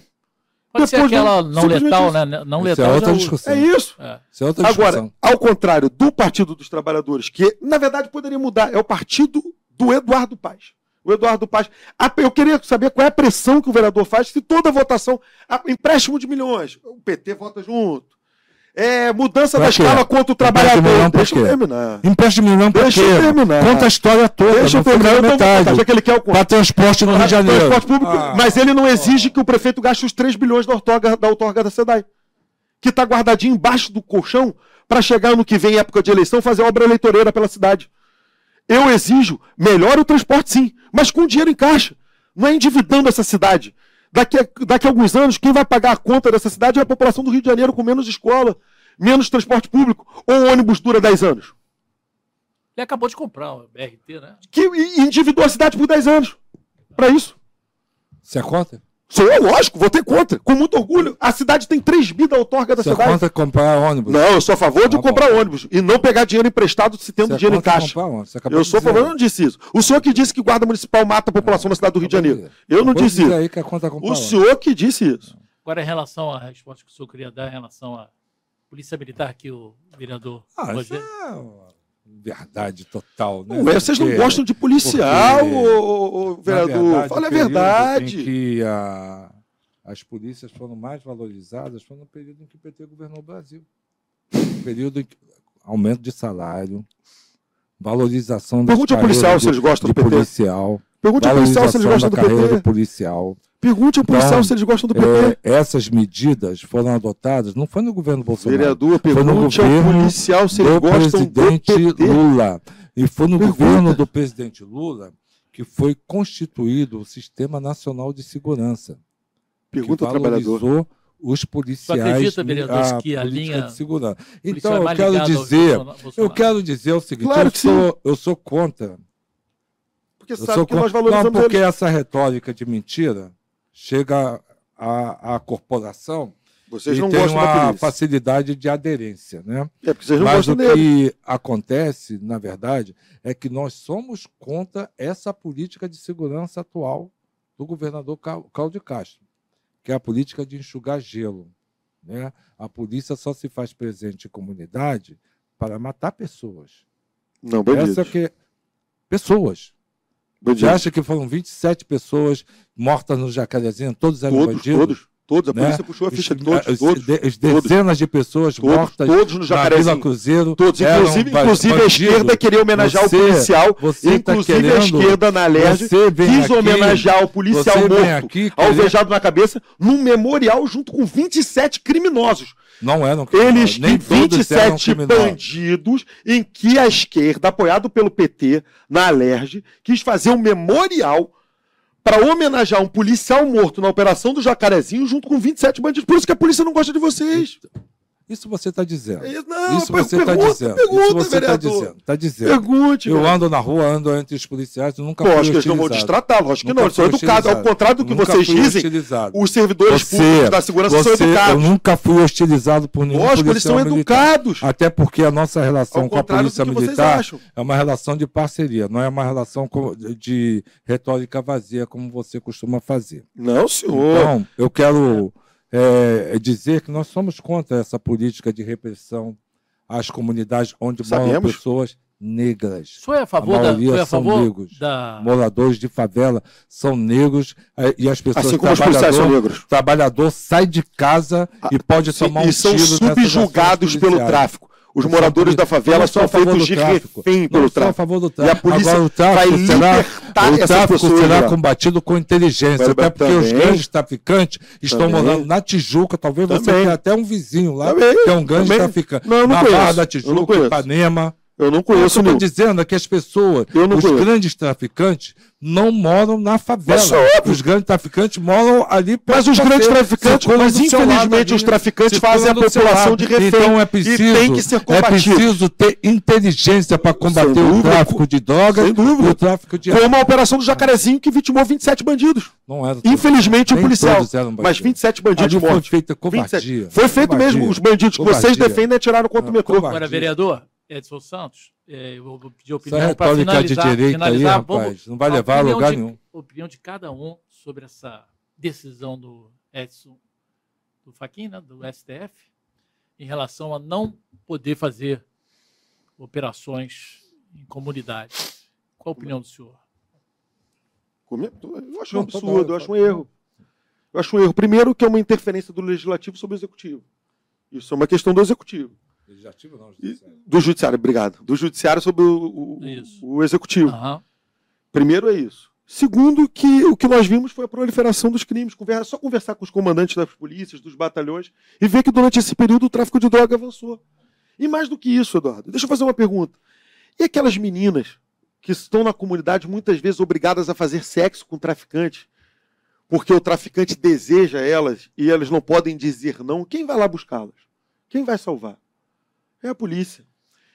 [SPEAKER 1] Pode ser
[SPEAKER 3] Depois
[SPEAKER 1] aquela
[SPEAKER 3] não-
[SPEAKER 1] letal,
[SPEAKER 3] isso.
[SPEAKER 1] né? Não
[SPEAKER 2] Isso é
[SPEAKER 1] letal.
[SPEAKER 2] outra
[SPEAKER 1] usa.
[SPEAKER 2] discussão.
[SPEAKER 3] É isso.
[SPEAKER 1] É.
[SPEAKER 2] Isso é outra
[SPEAKER 3] Agora,
[SPEAKER 2] discussão.
[SPEAKER 3] ao contrário do Partido dos Trabalhadores, que na verdade poderia mudar, é o partido do Eduardo Paz. O Eduardo Paz. Eu queria saber qual é a pressão que o vereador faz se toda votação. a- Empréstimo de milhões. O PT vota junto. É, mudança
[SPEAKER 2] Pra
[SPEAKER 3] da escala contra o trabalhador.
[SPEAKER 2] milhão pra
[SPEAKER 3] Deixa eu terminar.
[SPEAKER 2] Empréstimo de milhão pra
[SPEAKER 3] Deixa
[SPEAKER 2] quê?
[SPEAKER 3] eu terminar.
[SPEAKER 2] Conta a história toda.
[SPEAKER 3] Deixa eu terminar.
[SPEAKER 2] na
[SPEAKER 3] Eu metade. Já que ele quer o
[SPEAKER 2] Para transporte no Rio de Janeiro.
[SPEAKER 3] Transporte público,
[SPEAKER 2] Ah.
[SPEAKER 3] mas ele não exige que o prefeito gaste os 3 bilhões da outorga da, outorga da SEDAI. Que está guardadinho embaixo do colchão para chegar no que vem, época de eleição, fazer obra eleitoreira pela cidade. Eu exijo, melhor o transporte sim, mas com dinheiro em caixa. Não é endividando essa cidade. Daqui a, daqui a alguns anos, quem vai pagar a conta dessa cidade é a população do Rio de Janeiro com menos escola, menos transporte público, ou o ônibus dura 10 anos.
[SPEAKER 1] Ele acabou de comprar o BRT, né?
[SPEAKER 3] Que e- endividou a cidade por 10 anos. Para isso.
[SPEAKER 2] Você é contra?
[SPEAKER 3] Sou eu, lógico, vou ter contra. Com muito orgulho. A cidade tem 3 bi da outorga da
[SPEAKER 2] Você é
[SPEAKER 3] cidade.
[SPEAKER 2] contra comprar ônibus?
[SPEAKER 3] Não, eu sou a favor de
[SPEAKER 2] Tá
[SPEAKER 3] comprar
[SPEAKER 2] bom.
[SPEAKER 3] ônibus e não pegar dinheiro emprestado se tendo
[SPEAKER 2] Você é
[SPEAKER 3] dinheiro em caixa.
[SPEAKER 2] comprar ônibus? Você
[SPEAKER 3] Eu sou a favor, eu não disse isso. O senhor que disse que guarda municipal mata a população da cidade do Rio de Janeiro. Eu não disse isso.
[SPEAKER 2] aí que é contra comprar
[SPEAKER 3] O
[SPEAKER 2] ônibus.
[SPEAKER 3] senhor que disse isso.
[SPEAKER 1] Agora, em relação à resposta que o senhor queria dar em relação à Polícia Militar, que o vereador
[SPEAKER 2] Ah, isso
[SPEAKER 1] Rogério.
[SPEAKER 2] Verdade total, né?
[SPEAKER 3] Ué, vocês não
[SPEAKER 2] Porque,
[SPEAKER 3] gostam de policial,
[SPEAKER 2] porque,
[SPEAKER 3] ô, ô, vereador.
[SPEAKER 2] verdade,
[SPEAKER 3] Fala a verdade.
[SPEAKER 2] Em que a- as polícias foram mais valorizadas foi no período em que o PT governou o Brasil. No período em que aumento de salário, valorização das
[SPEAKER 3] Pergunte ao policial se eles gostam do PT.
[SPEAKER 2] policial,
[SPEAKER 3] Pergunte ao policial se eles gostam
[SPEAKER 2] da
[SPEAKER 3] do
[SPEAKER 2] carreira
[SPEAKER 3] PT.
[SPEAKER 2] do policial.
[SPEAKER 3] Pergunte ao policial
[SPEAKER 2] Então,
[SPEAKER 3] se eles gostam do PT.
[SPEAKER 2] É, essas medidas foram adotadas, não foi no governo Bolsonaro.
[SPEAKER 3] Vereador,
[SPEAKER 2] Foi no
[SPEAKER 3] pergunte ao policial se eles
[SPEAKER 2] do
[SPEAKER 3] gostam do
[SPEAKER 2] presidente
[SPEAKER 3] PT.
[SPEAKER 2] Lula. E foi no
[SPEAKER 3] Pergunta.
[SPEAKER 2] governo do presidente Lula que foi constituído o Sistema Nacional de Segurança.
[SPEAKER 3] Pergunta ao
[SPEAKER 2] que
[SPEAKER 3] trabalhador.
[SPEAKER 2] valorizou os policiais.
[SPEAKER 1] acredita, vereador,
[SPEAKER 2] a
[SPEAKER 1] que a linha-
[SPEAKER 2] de segurança.
[SPEAKER 1] policial
[SPEAKER 2] Então,
[SPEAKER 1] é
[SPEAKER 2] eu quero dizer, eu quero dizer o seguinte,
[SPEAKER 3] Claro
[SPEAKER 2] eu, sou, eu sou contra.
[SPEAKER 3] Porque
[SPEAKER 2] Eu
[SPEAKER 3] sabe
[SPEAKER 2] sou
[SPEAKER 3] que nós valorizamos
[SPEAKER 2] Não, porque
[SPEAKER 3] eles.
[SPEAKER 2] essa retórica de mentira chega à, à corporação
[SPEAKER 3] Vocês
[SPEAKER 2] e
[SPEAKER 3] não
[SPEAKER 2] tem
[SPEAKER 3] gostam
[SPEAKER 2] uma facilidade de aderência, né?
[SPEAKER 3] É porque vocês não
[SPEAKER 2] Mas
[SPEAKER 3] gostam
[SPEAKER 2] o
[SPEAKER 3] dele.
[SPEAKER 2] que acontece, na verdade, é que nós somos contra essa política de segurança atual do governador Cláudio Castro, que é a política de enxugar gelo. Né? A polícia só se faz presente em comunidade para matar pessoas.
[SPEAKER 3] Não, bandido.
[SPEAKER 2] Essa que é... Você acha que foram 27 pessoas mortas no Jacarezinho? Todos eram
[SPEAKER 3] Todos,
[SPEAKER 2] bandidos?
[SPEAKER 3] todos, todos. A
[SPEAKER 2] né?
[SPEAKER 3] polícia puxou a ficha de todos,
[SPEAKER 2] Os-
[SPEAKER 3] todos,
[SPEAKER 2] de- as dezenas de pessoas
[SPEAKER 3] todos,
[SPEAKER 2] mortas
[SPEAKER 3] todos no
[SPEAKER 2] na Vila
[SPEAKER 3] Jacarezinho.
[SPEAKER 2] Cruzeiro.
[SPEAKER 3] Todos, inclusive, inclusive a esquerda queria homenagear
[SPEAKER 2] Você-
[SPEAKER 3] o policial.
[SPEAKER 2] Você tá
[SPEAKER 3] inclusive a
[SPEAKER 2] querendo-
[SPEAKER 3] esquerda na
[SPEAKER 2] vem
[SPEAKER 3] quis
[SPEAKER 2] aqui-
[SPEAKER 3] homenagear o policial morto,
[SPEAKER 2] aqui
[SPEAKER 3] alvejado na cabeça, num memorial junto com 27 criminosos.
[SPEAKER 2] Não eram
[SPEAKER 3] Eles
[SPEAKER 2] criminosos, nem todos eram
[SPEAKER 3] 27
[SPEAKER 2] criminosos.
[SPEAKER 3] bandidos em que a esquerda, apoiado pelo PT, na Alerj, quis fazer um memorial para homenagear um policial morto na operação do Jacarezinho junto com 27 bandidos. Por isso que a polícia não gosta de vocês.
[SPEAKER 2] Isso você está dizendo.
[SPEAKER 3] É isso, não,
[SPEAKER 2] isso você está dizendo.
[SPEAKER 3] pergunta,
[SPEAKER 2] isso você está dizendo. Está dizendo.
[SPEAKER 3] Pergunte.
[SPEAKER 2] Eu ando na rua, ando entre os policiais, nunca
[SPEAKER 3] Pô,
[SPEAKER 2] fui
[SPEAKER 3] acho que eles não vão destratar, lógico que
[SPEAKER 2] Nunca
[SPEAKER 3] não. Eles são
[SPEAKER 2] fui
[SPEAKER 3] educados. Ao contrário do que
[SPEAKER 2] Nunca
[SPEAKER 3] vocês dizem,
[SPEAKER 2] hostilizado.
[SPEAKER 3] os servidores
[SPEAKER 2] Você-
[SPEAKER 3] públicos da segurança
[SPEAKER 2] Você,
[SPEAKER 3] são
[SPEAKER 2] eu
[SPEAKER 3] educados.
[SPEAKER 2] nunca fui hostilizado por nenhum
[SPEAKER 3] Lógico, eles são
[SPEAKER 2] militar.
[SPEAKER 3] educados.
[SPEAKER 2] Até porque a nossa relação com a polícia militar é uma relação de parceria, não é uma relação de retórica vazia, como você costuma fazer.
[SPEAKER 3] Não, senhor.
[SPEAKER 2] Então, eu quero é, dizer que nós somos contra essa política de repressão às comunidades onde moram
[SPEAKER 3] Sabemos.
[SPEAKER 2] pessoas negras.
[SPEAKER 1] O senhor é a favor,
[SPEAKER 2] A
[SPEAKER 1] da,
[SPEAKER 2] maioria
[SPEAKER 1] foi a
[SPEAKER 2] são
[SPEAKER 1] favor
[SPEAKER 2] negros.
[SPEAKER 1] da.
[SPEAKER 2] Moradores de favela são negros eh, e as pessoas
[SPEAKER 3] assim como os policiais são
[SPEAKER 2] trabalhador,
[SPEAKER 3] negros.
[SPEAKER 2] trabalhar sai de casa e pode tomar um
[SPEAKER 3] e são subjugados pelo tráfico. Os moradores da favela são feitos de
[SPEAKER 2] tráfico.
[SPEAKER 3] refém pelo
[SPEAKER 2] sou a
[SPEAKER 3] tráfico.
[SPEAKER 2] favor do
[SPEAKER 3] E a
[SPEAKER 2] tráfico.
[SPEAKER 3] polícia
[SPEAKER 2] Agora, o tráfico
[SPEAKER 3] vai
[SPEAKER 2] será,
[SPEAKER 3] libertar
[SPEAKER 2] o tráfico
[SPEAKER 3] pessoas.
[SPEAKER 2] será
[SPEAKER 3] lá.
[SPEAKER 2] combatido com inteligência, até porque os
[SPEAKER 3] também-
[SPEAKER 2] grandes traficantes estão
[SPEAKER 3] Também.
[SPEAKER 2] morando na Tijuca. Talvez você
[SPEAKER 3] Também.
[SPEAKER 2] tenha até um vizinho lá
[SPEAKER 3] Também.
[SPEAKER 2] que é um grande traficante.
[SPEAKER 3] Não, não
[SPEAKER 2] na
[SPEAKER 3] conheço.
[SPEAKER 2] Barra da Tijuca. Ipanema.
[SPEAKER 3] Eu não
[SPEAKER 2] Eu
[SPEAKER 3] conheço
[SPEAKER 2] estou
[SPEAKER 3] nenhum.
[SPEAKER 2] dizendo é que as pessoas,
[SPEAKER 3] Eu não
[SPEAKER 2] os
[SPEAKER 3] conheço.
[SPEAKER 2] grandes traficantes, não moram na favela.
[SPEAKER 3] Mas é óbvio.
[SPEAKER 2] Os grandes traficantes moram ali perto
[SPEAKER 3] Mas os
[SPEAKER 2] de
[SPEAKER 3] grandes traficantes, mas infelizmente os traficantes fazem a população de refém.
[SPEAKER 2] Então é
[SPEAKER 3] E
[SPEAKER 2] preciso,
[SPEAKER 3] tem que ser
[SPEAKER 2] é
[SPEAKER 3] combatido.
[SPEAKER 2] preciso ter inteligência para combater
[SPEAKER 3] Sem
[SPEAKER 2] o
[SPEAKER 3] dúvida.
[SPEAKER 2] tráfico de drogas
[SPEAKER 3] Sem dúvida.
[SPEAKER 2] e o tráfico de
[SPEAKER 3] Como a operação do Jacarezinho que vitimou 27 bandidos.
[SPEAKER 2] Não era
[SPEAKER 3] Infelizmente o policial. Mas
[SPEAKER 2] bandidos.
[SPEAKER 3] 27 bandidos
[SPEAKER 2] Ali foi feita
[SPEAKER 3] 27.
[SPEAKER 2] covardia.
[SPEAKER 3] Foi feito
[SPEAKER 2] Covardia.
[SPEAKER 3] mesmo. Os bandidos que vocês
[SPEAKER 2] Covardia.
[SPEAKER 3] defendem atiraram contra o
[SPEAKER 2] Não,
[SPEAKER 3] metrô.
[SPEAKER 2] covardia.
[SPEAKER 1] Agora, vereador Edson Santos, é, eu vou pedir
[SPEAKER 2] Essa
[SPEAKER 1] opinião para
[SPEAKER 2] retórica de
[SPEAKER 1] finalizar.
[SPEAKER 2] direita aí,
[SPEAKER 1] finalizar.
[SPEAKER 2] rapaz,
[SPEAKER 1] Vamos-
[SPEAKER 2] não vai
[SPEAKER 1] a
[SPEAKER 2] levar a
[SPEAKER 1] opinião
[SPEAKER 2] lugar
[SPEAKER 1] de-
[SPEAKER 2] nenhum.
[SPEAKER 1] opinião de cada um sobre essa decisão do Edson, do Faquin, né, do STF, em relação a não poder fazer operações em comunidades. Qual a opinião do senhor?
[SPEAKER 3] Eu acho um absurdo, eu acho um erro. Eu acho um erro. Primeiro, que é uma interferência do legislativo sobre o executivo. Isso é uma questão do executivo.
[SPEAKER 2] Legislativo não,
[SPEAKER 3] E- Do judiciário, obrigado. Do judiciário sobre o, o- o executivo.
[SPEAKER 1] Aham.
[SPEAKER 3] Primeiro é isso. Segundo, que o que nós vimos foi a proliferação dos crimes. Conversa, só conversar com os comandantes das polícias, dos batalhões, e ver que durante esse período o tráfico de droga avançou. E mais do que isso, Eduardo, deixa eu fazer uma pergunta. E aquelas meninas que estão na comunidade muitas vezes obrigadas a fazer sexo com traficantes, porque o traficante deseja elas e elas não podem dizer não, quem vai lá buscá-las? Quem vai salvar? É a polícia.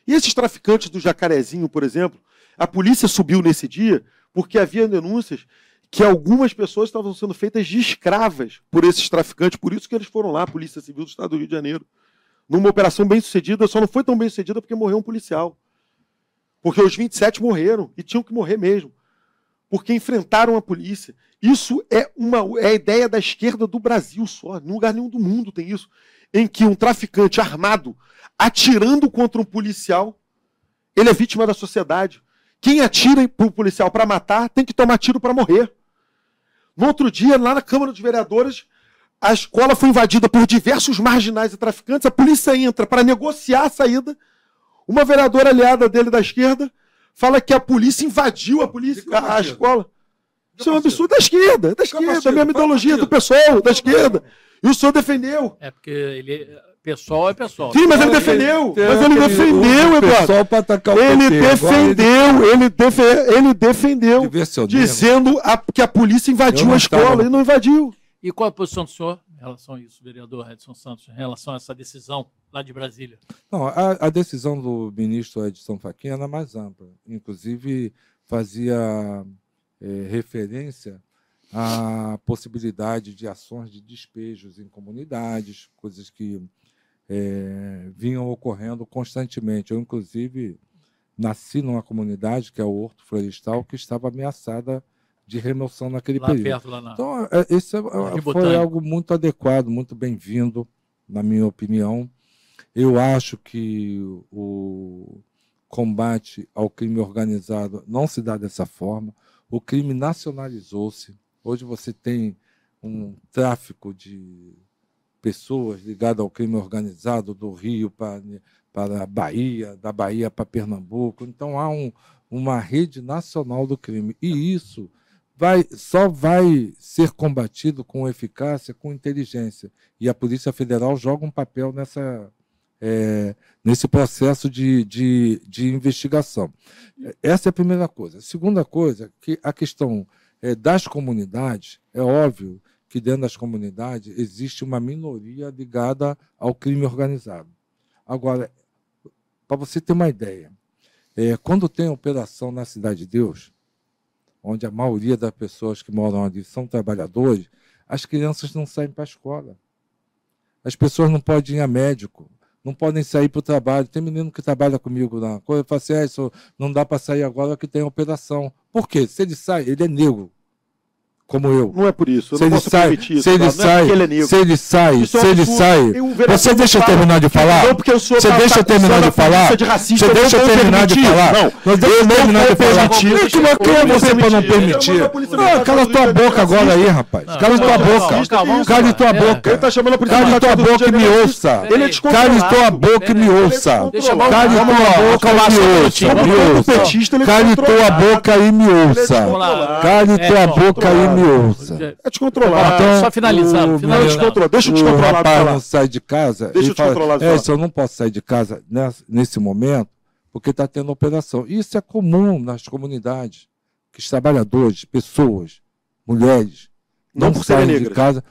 [SPEAKER 3] E esses traficantes do Jacarezinho, por exemplo, a polícia subiu nesse dia porque havia denúncias que algumas pessoas estavam sendo feitas de escravas por esses traficantes, por isso que eles foram lá, a Polícia Civil do Estado do Rio de Janeiro, numa operação bem sucedida, só não foi tão bem sucedida porque morreu um policial. Porque os 27 morreram e tinham que morrer mesmo. Porque enfrentaram a polícia. Isso é uma é a ideia da esquerda do Brasil só. Em lugar nenhum do mundo tem isso. Em que um traficante armado, atirando contra um policial, ele é vítima da sociedade. Quem atira para o policial para matar tem que tomar tiro para morrer. No outro dia, lá na Câmara dos Vereadores, a escola foi invadida por diversos marginais e traficantes. A polícia entra para negociar a saída. Uma vereadora aliada dele da esquerda fala que a polícia invadiu a polícia, a, a escola. Isso é um absurdo da esquerda, da esquerda,
[SPEAKER 2] partido?
[SPEAKER 3] a mesma ideologia do pessoal, da esquerda. E o senhor defendeu.
[SPEAKER 1] É porque ele. Pessoal é pessoal.
[SPEAKER 3] Sim, mas ele defendeu.
[SPEAKER 2] tem
[SPEAKER 3] Mas ele defendeu, Eduardo.
[SPEAKER 2] pessoal para atacar o
[SPEAKER 3] Ele
[SPEAKER 2] PT. Agora
[SPEAKER 3] defendeu, ele, defe- ele defendeu,
[SPEAKER 2] Diversionismo.
[SPEAKER 3] dizendo a- que a polícia invadiu a escola.
[SPEAKER 2] estava-
[SPEAKER 3] Ele não invadiu.
[SPEAKER 1] E qual a posição do senhor em relação a isso, vereador Edson Santos, em relação a essa decisão lá de Brasília?
[SPEAKER 2] Não, a, a decisão do ministro Edson Fachin era mais ampla. Inclusive, fazia eh, referência à possibilidade de ações de despejos em comunidades, coisas que eh, vinham ocorrendo constantemente. Eu, inclusive, nasci numa comunidade, que é o Horto Florestal, que estava ameaçada de remoção naquele
[SPEAKER 1] Lá
[SPEAKER 2] período.
[SPEAKER 1] perto, lá na.
[SPEAKER 2] Então, é, esse é-
[SPEAKER 1] Jardim
[SPEAKER 2] foi algo muito adequado, muito bem-vindo, na minha opinião. Eu acho que o combate ao crime organizado não se dá dessa forma. O crime nacionalizou-se. Hoje você tem um tráfico de pessoas ligado ao crime organizado do Rio para, para a Bahia, da Bahia para Pernambuco. Então há um, uma rede nacional do crime. E isso vai, só vai ser combatido com eficácia, com inteligência. E a Polícia Federal joga um papel nessa, é, nesse processo de, de, de investigação. Essa é a primeira coisa. A segunda coisa, que a questão é, das comunidades, é óbvio que dentro das comunidades existe uma minoria ligada ao crime organizado. Agora, para você ter uma ideia, é, quando tem operação na Cidade de Deus, onde a maioria das pessoas que moram ali são trabalhadores, as crianças não saem para a escola. As pessoas não podem ir a médico, não podem sair para o trabalho. Tem menino que trabalha comigo na coisa, fala assim, ah, isso não dá para sair agora que tem operação. Por quê? Se ele sai, ele é negro como eu.
[SPEAKER 3] Não é por isso. Eu
[SPEAKER 2] se ele sai,
[SPEAKER 3] permitir isso.
[SPEAKER 2] se ele
[SPEAKER 3] Não é
[SPEAKER 2] sai,
[SPEAKER 3] ele é
[SPEAKER 2] se ele sai,
[SPEAKER 3] é
[SPEAKER 2] se ele sai. Você deixa eu terminar de falar?
[SPEAKER 3] Não, porque o senhor
[SPEAKER 2] Você
[SPEAKER 3] tá-
[SPEAKER 2] deixa
[SPEAKER 3] tá
[SPEAKER 2] eu terminar de falar?
[SPEAKER 3] de racista,
[SPEAKER 2] Você
[SPEAKER 3] eu
[SPEAKER 2] deixa eu terminar de falar?
[SPEAKER 3] Não,
[SPEAKER 2] Nós deixa eu
[SPEAKER 3] eu não
[SPEAKER 2] terminar de falar. Quem que quem é
[SPEAKER 3] Eu não
[SPEAKER 2] você para não
[SPEAKER 3] permitir. Eu
[SPEAKER 2] Não, cala tua boca agora aí, rapaz. Cala tua boca. Cale
[SPEAKER 1] falar.
[SPEAKER 2] tua
[SPEAKER 1] É.
[SPEAKER 2] boca.
[SPEAKER 3] Ele tá chamando a polícia militar
[SPEAKER 2] tua boca e me ouça.
[SPEAKER 3] Ele é
[SPEAKER 2] Cale tua boca e me ouça.
[SPEAKER 1] Eu
[SPEAKER 2] Cale tua boca e me ouça.
[SPEAKER 3] é
[SPEAKER 2] Cale tua boca e me ouça. Cale
[SPEAKER 1] É,
[SPEAKER 2] tua boca e me ouça.
[SPEAKER 3] É descontrolado.
[SPEAKER 1] Então, só finalizando,
[SPEAKER 2] o-
[SPEAKER 1] finalizando.
[SPEAKER 3] descontrolado. Deixa o
[SPEAKER 2] o
[SPEAKER 3] descontrolado
[SPEAKER 2] rapaz não sai de casa.
[SPEAKER 3] Deixa o descontrolado
[SPEAKER 2] fala, é, se eu não posso sair de casa nesse momento, porque está tendo operação. Isso é comum nas comunidades, que os trabalhadores, pessoas, mulheres,
[SPEAKER 3] Não
[SPEAKER 2] não, saem de casa.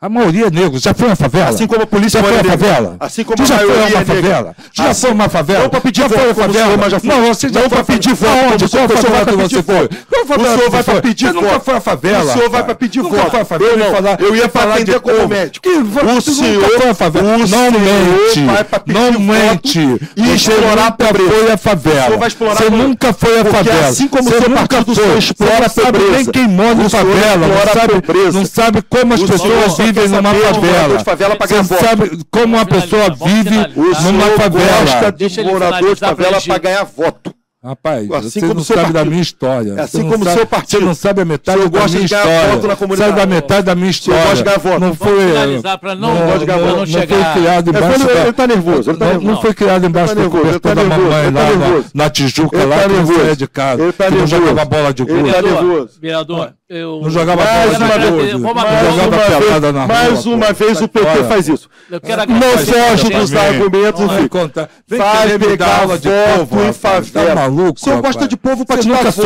[SPEAKER 2] A maioria é negro. Já foi uma favela?
[SPEAKER 3] Assim como a polícia
[SPEAKER 2] já foi uma favela?
[SPEAKER 3] Assim como
[SPEAKER 2] Tu
[SPEAKER 3] a
[SPEAKER 2] já foi
[SPEAKER 3] maioria
[SPEAKER 2] uma
[SPEAKER 3] é
[SPEAKER 2] favela? Tu já
[SPEAKER 3] Assim-
[SPEAKER 2] foi uma favela?
[SPEAKER 3] Não pra pedir
[SPEAKER 2] já
[SPEAKER 3] voto,
[SPEAKER 2] foi favela?
[SPEAKER 3] senhor, mas já foi.
[SPEAKER 2] Não, você já
[SPEAKER 3] Não
[SPEAKER 2] foi
[SPEAKER 3] pra pedir voto,
[SPEAKER 2] Aonde?
[SPEAKER 3] como o
[SPEAKER 2] Qual favela que você foi?
[SPEAKER 3] voto.
[SPEAKER 2] Qual favela
[SPEAKER 3] O senhor vai
[SPEAKER 2] você foi?
[SPEAKER 3] pedir
[SPEAKER 2] Você nunca
[SPEAKER 3] voto.
[SPEAKER 2] foi a favela.
[SPEAKER 3] O senhor vai
[SPEAKER 2] rapaz.
[SPEAKER 3] pra pedir
[SPEAKER 2] Nunca
[SPEAKER 3] voto.
[SPEAKER 2] foi a favela.
[SPEAKER 3] Eu
[SPEAKER 2] falar-
[SPEAKER 3] Eu ia
[SPEAKER 2] de
[SPEAKER 3] atender como médico. O
[SPEAKER 2] você
[SPEAKER 3] senhor-
[SPEAKER 2] nunca foi a favela. Não mente. Não
[SPEAKER 3] voto
[SPEAKER 2] mente.
[SPEAKER 3] e
[SPEAKER 2] Você
[SPEAKER 3] explorar a
[SPEAKER 2] nunca
[SPEAKER 3] pobreza.
[SPEAKER 2] foi a favela. Você
[SPEAKER 3] pobreza.
[SPEAKER 2] nunca foi a favela.
[SPEAKER 3] assim como o
[SPEAKER 2] Você
[SPEAKER 3] seu
[SPEAKER 2] nunca
[SPEAKER 3] partido explora
[SPEAKER 2] Você
[SPEAKER 3] a
[SPEAKER 2] não sabe
[SPEAKER 3] pobreza.
[SPEAKER 2] nem quem mora em favela. Não sabe,
[SPEAKER 3] pobreza.
[SPEAKER 2] sabe como as pessoas vivem
[SPEAKER 3] quer
[SPEAKER 2] numa favela.
[SPEAKER 3] morador de favela pra
[SPEAKER 2] Você
[SPEAKER 3] ganhar voto.
[SPEAKER 2] sabe como a
[SPEAKER 1] Vamos
[SPEAKER 2] pessoa vive numa favela.
[SPEAKER 3] gosta
[SPEAKER 1] Deixa
[SPEAKER 3] de
[SPEAKER 1] ele
[SPEAKER 3] morador de favela para ganhar voto.
[SPEAKER 2] Rapaz,
[SPEAKER 3] Assim
[SPEAKER 2] você
[SPEAKER 3] como
[SPEAKER 2] não
[SPEAKER 3] o seu
[SPEAKER 2] sabe da
[SPEAKER 3] partido.
[SPEAKER 2] minha história.
[SPEAKER 3] É assim
[SPEAKER 2] Você não
[SPEAKER 3] como
[SPEAKER 2] sabe-
[SPEAKER 3] seu partido.
[SPEAKER 2] Você não sabe a metade da minha história. Sabe da metade da minha história.
[SPEAKER 3] gosta de ganhar voto.
[SPEAKER 2] Não
[SPEAKER 1] Vamos
[SPEAKER 2] foi,
[SPEAKER 1] finalizar não,
[SPEAKER 2] não, não,
[SPEAKER 3] voto.
[SPEAKER 1] não
[SPEAKER 2] não
[SPEAKER 1] chegar.
[SPEAKER 2] foi criado
[SPEAKER 3] É
[SPEAKER 2] embaixo
[SPEAKER 3] quando
[SPEAKER 2] da...
[SPEAKER 3] ele tá nervoso, ele tá
[SPEAKER 2] não,
[SPEAKER 3] nervoso.
[SPEAKER 2] não foi criado embaixo
[SPEAKER 3] Ele tá
[SPEAKER 2] do
[SPEAKER 3] nervoso, ele tá
[SPEAKER 2] cobertor da
[SPEAKER 3] nervoso,
[SPEAKER 2] mamãe
[SPEAKER 3] ele tá
[SPEAKER 2] lá na,
[SPEAKER 3] nervoso.
[SPEAKER 2] na Tijuca,
[SPEAKER 3] Ele
[SPEAKER 2] lá
[SPEAKER 3] tá
[SPEAKER 2] que não
[SPEAKER 3] nervoso.
[SPEAKER 2] de casa.
[SPEAKER 3] Ele tá
[SPEAKER 2] que não
[SPEAKER 3] nervoso.
[SPEAKER 2] jogava bola de
[SPEAKER 3] Ele
[SPEAKER 2] gude.
[SPEAKER 3] tá
[SPEAKER 1] Vereador,
[SPEAKER 3] nervoso.
[SPEAKER 1] vereador, eu...
[SPEAKER 2] Não jogava
[SPEAKER 3] Mais
[SPEAKER 2] bola
[SPEAKER 3] uma
[SPEAKER 2] de Não.
[SPEAKER 3] Mais
[SPEAKER 2] jogava
[SPEAKER 3] uma
[SPEAKER 2] pelada
[SPEAKER 3] vez,
[SPEAKER 2] na rua.
[SPEAKER 3] mais uma
[SPEAKER 2] pô.
[SPEAKER 3] vez o PT faz isso.
[SPEAKER 1] Eu quero
[SPEAKER 3] Não foge
[SPEAKER 1] a
[SPEAKER 3] dos argumentos,
[SPEAKER 2] Vai
[SPEAKER 3] filho.
[SPEAKER 2] contar. Vem
[SPEAKER 3] Vai
[SPEAKER 2] querer me
[SPEAKER 3] pegar
[SPEAKER 2] dar aula de
[SPEAKER 3] voto
[SPEAKER 2] povo,
[SPEAKER 3] em
[SPEAKER 2] rapaz.
[SPEAKER 3] favela.
[SPEAKER 2] Maluco,
[SPEAKER 3] O senhor
[SPEAKER 2] rapaz?
[SPEAKER 3] gosta de povo pra
[SPEAKER 2] Você
[SPEAKER 3] te dar
[SPEAKER 2] nunca
[SPEAKER 3] voto.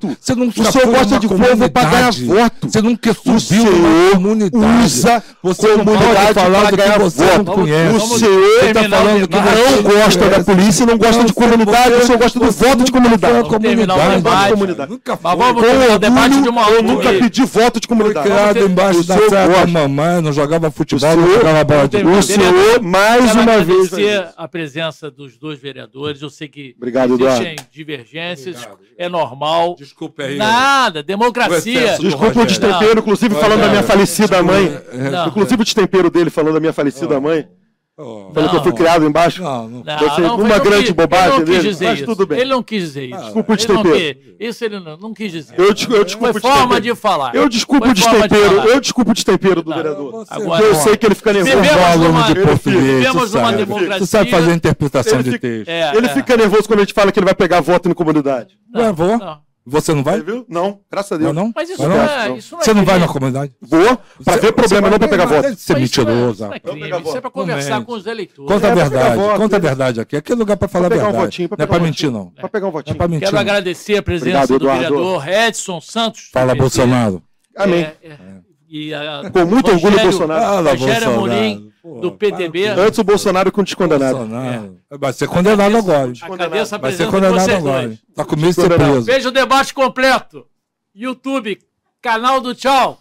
[SPEAKER 2] subiu. Você nunca
[SPEAKER 3] O senhor gosta de povo pra ganhar voto.
[SPEAKER 2] Você nunca subiu
[SPEAKER 3] senhor
[SPEAKER 2] comunidade.
[SPEAKER 3] usa
[SPEAKER 2] Você não pode
[SPEAKER 3] comunidade
[SPEAKER 2] falar
[SPEAKER 3] pra
[SPEAKER 2] do que
[SPEAKER 3] ganhar
[SPEAKER 2] você
[SPEAKER 3] voto.
[SPEAKER 2] não.
[SPEAKER 3] O senhor
[SPEAKER 2] tá
[SPEAKER 1] o
[SPEAKER 2] falando que
[SPEAKER 3] não gosta da polícia e não gosta de
[SPEAKER 2] Não,
[SPEAKER 3] comunidade,
[SPEAKER 2] você-
[SPEAKER 3] o senhor gosta do voto de
[SPEAKER 2] nunca
[SPEAKER 3] comunidade.
[SPEAKER 2] comunidade. Nunca foi.
[SPEAKER 3] Com
[SPEAKER 1] debate de uma
[SPEAKER 3] eu nunca pedi voto de
[SPEAKER 2] Foi
[SPEAKER 3] comunidade.
[SPEAKER 2] criado embaixo da
[SPEAKER 3] gosta.
[SPEAKER 2] mamãe, não jogava futebol, não jogava bola
[SPEAKER 3] O senhor, mais uma vez,
[SPEAKER 1] agradecer a presença dos dois vereadores. Eu sei que
[SPEAKER 3] Obrigado,
[SPEAKER 1] existem
[SPEAKER 3] Eduardo.
[SPEAKER 1] divergências,
[SPEAKER 2] Obrigado, obrigado.
[SPEAKER 1] é normal.
[SPEAKER 2] Desculpa aí.
[SPEAKER 1] Nada,
[SPEAKER 2] O
[SPEAKER 1] democracia.
[SPEAKER 2] do
[SPEAKER 3] Desculpa o destempero, inclusive falando da minha
[SPEAKER 2] não,
[SPEAKER 3] falecida mãe.
[SPEAKER 1] Não.
[SPEAKER 3] Inclusive o destempero dele falando da minha falecida mãe.
[SPEAKER 2] Oh,
[SPEAKER 3] Falando que eu fui
[SPEAKER 1] Não.
[SPEAKER 3] criado embaixo.
[SPEAKER 2] Não, não.
[SPEAKER 1] Não,
[SPEAKER 3] Você-
[SPEAKER 1] não,
[SPEAKER 3] uma
[SPEAKER 1] não
[SPEAKER 3] grande
[SPEAKER 1] quis-
[SPEAKER 3] bobagem
[SPEAKER 1] ele não quis
[SPEAKER 3] dele,
[SPEAKER 1] dizer
[SPEAKER 3] mas
[SPEAKER 1] isso.
[SPEAKER 3] tudo bem.
[SPEAKER 1] Ele não quis dizer isso.
[SPEAKER 3] Desculpa o
[SPEAKER 1] não
[SPEAKER 3] destempero.
[SPEAKER 1] Isso ele não, não quis dizer.
[SPEAKER 3] Eu, eu desculpo
[SPEAKER 1] Foi
[SPEAKER 3] o
[SPEAKER 1] forma de falar.
[SPEAKER 3] Eu desculpo
[SPEAKER 1] Foi
[SPEAKER 3] o destempero.
[SPEAKER 1] falar.
[SPEAKER 3] Eu desculpo o destempero do
[SPEAKER 1] Não,
[SPEAKER 3] vereador.
[SPEAKER 2] Você
[SPEAKER 1] Agora-
[SPEAKER 3] Eu sei que ele fica nervoso.
[SPEAKER 1] Vivemos
[SPEAKER 2] aluno de português,
[SPEAKER 1] vivemos
[SPEAKER 2] sabe.
[SPEAKER 1] democracia.
[SPEAKER 2] Tu sabe fazer interpretação
[SPEAKER 3] Ele
[SPEAKER 2] de
[SPEAKER 3] fica-
[SPEAKER 2] texto.
[SPEAKER 1] É,
[SPEAKER 3] Ele
[SPEAKER 1] é.
[SPEAKER 3] fica nervoso quando a gente fala que ele vai pegar voto na comunidade.
[SPEAKER 2] Ué, vou?
[SPEAKER 1] Não.
[SPEAKER 2] Você não vai?
[SPEAKER 3] Você viu? Não, graças a
[SPEAKER 2] Não,
[SPEAKER 3] Deus.
[SPEAKER 2] não?
[SPEAKER 1] Mas isso não,
[SPEAKER 2] não?
[SPEAKER 1] é. Isso não é
[SPEAKER 2] Você não vai na comunidade?
[SPEAKER 3] Vou pra
[SPEAKER 2] Você-
[SPEAKER 3] ver problema,
[SPEAKER 2] você
[SPEAKER 3] não pra pegar voto.
[SPEAKER 1] Isso não é-
[SPEAKER 2] mentiroso.
[SPEAKER 1] Isso não é é pra conversar com os eleitores.
[SPEAKER 2] Conta a
[SPEAKER 3] É,
[SPEAKER 2] verdade, conta a verdade aqui. Aqui é lugar pra falar a verdade. Não é pra mentir, não.
[SPEAKER 3] Pra pegar um
[SPEAKER 2] Não é
[SPEAKER 3] votinho.
[SPEAKER 1] Quero
[SPEAKER 2] não.
[SPEAKER 1] agradecer a presença do vereador Edson Santos.
[SPEAKER 2] Fala. Bolsonaro.
[SPEAKER 3] Amém.
[SPEAKER 1] É, é. E a-
[SPEAKER 3] Com muito orgulho,
[SPEAKER 1] Rogério-
[SPEAKER 3] Bolsonaro.
[SPEAKER 2] Fala,
[SPEAKER 1] Rogério
[SPEAKER 2] Bolsonaro.
[SPEAKER 1] Amorim, do PTB.
[SPEAKER 2] para
[SPEAKER 3] Antes o Bolsonaro com o descondenado.
[SPEAKER 2] Bolsonaro. Vai ser condenado agora.
[SPEAKER 1] A
[SPEAKER 2] Vai ser condenado agora. Tá com medo de ser preso.
[SPEAKER 1] Veja o debate completo. YouTube, canal do Tchau.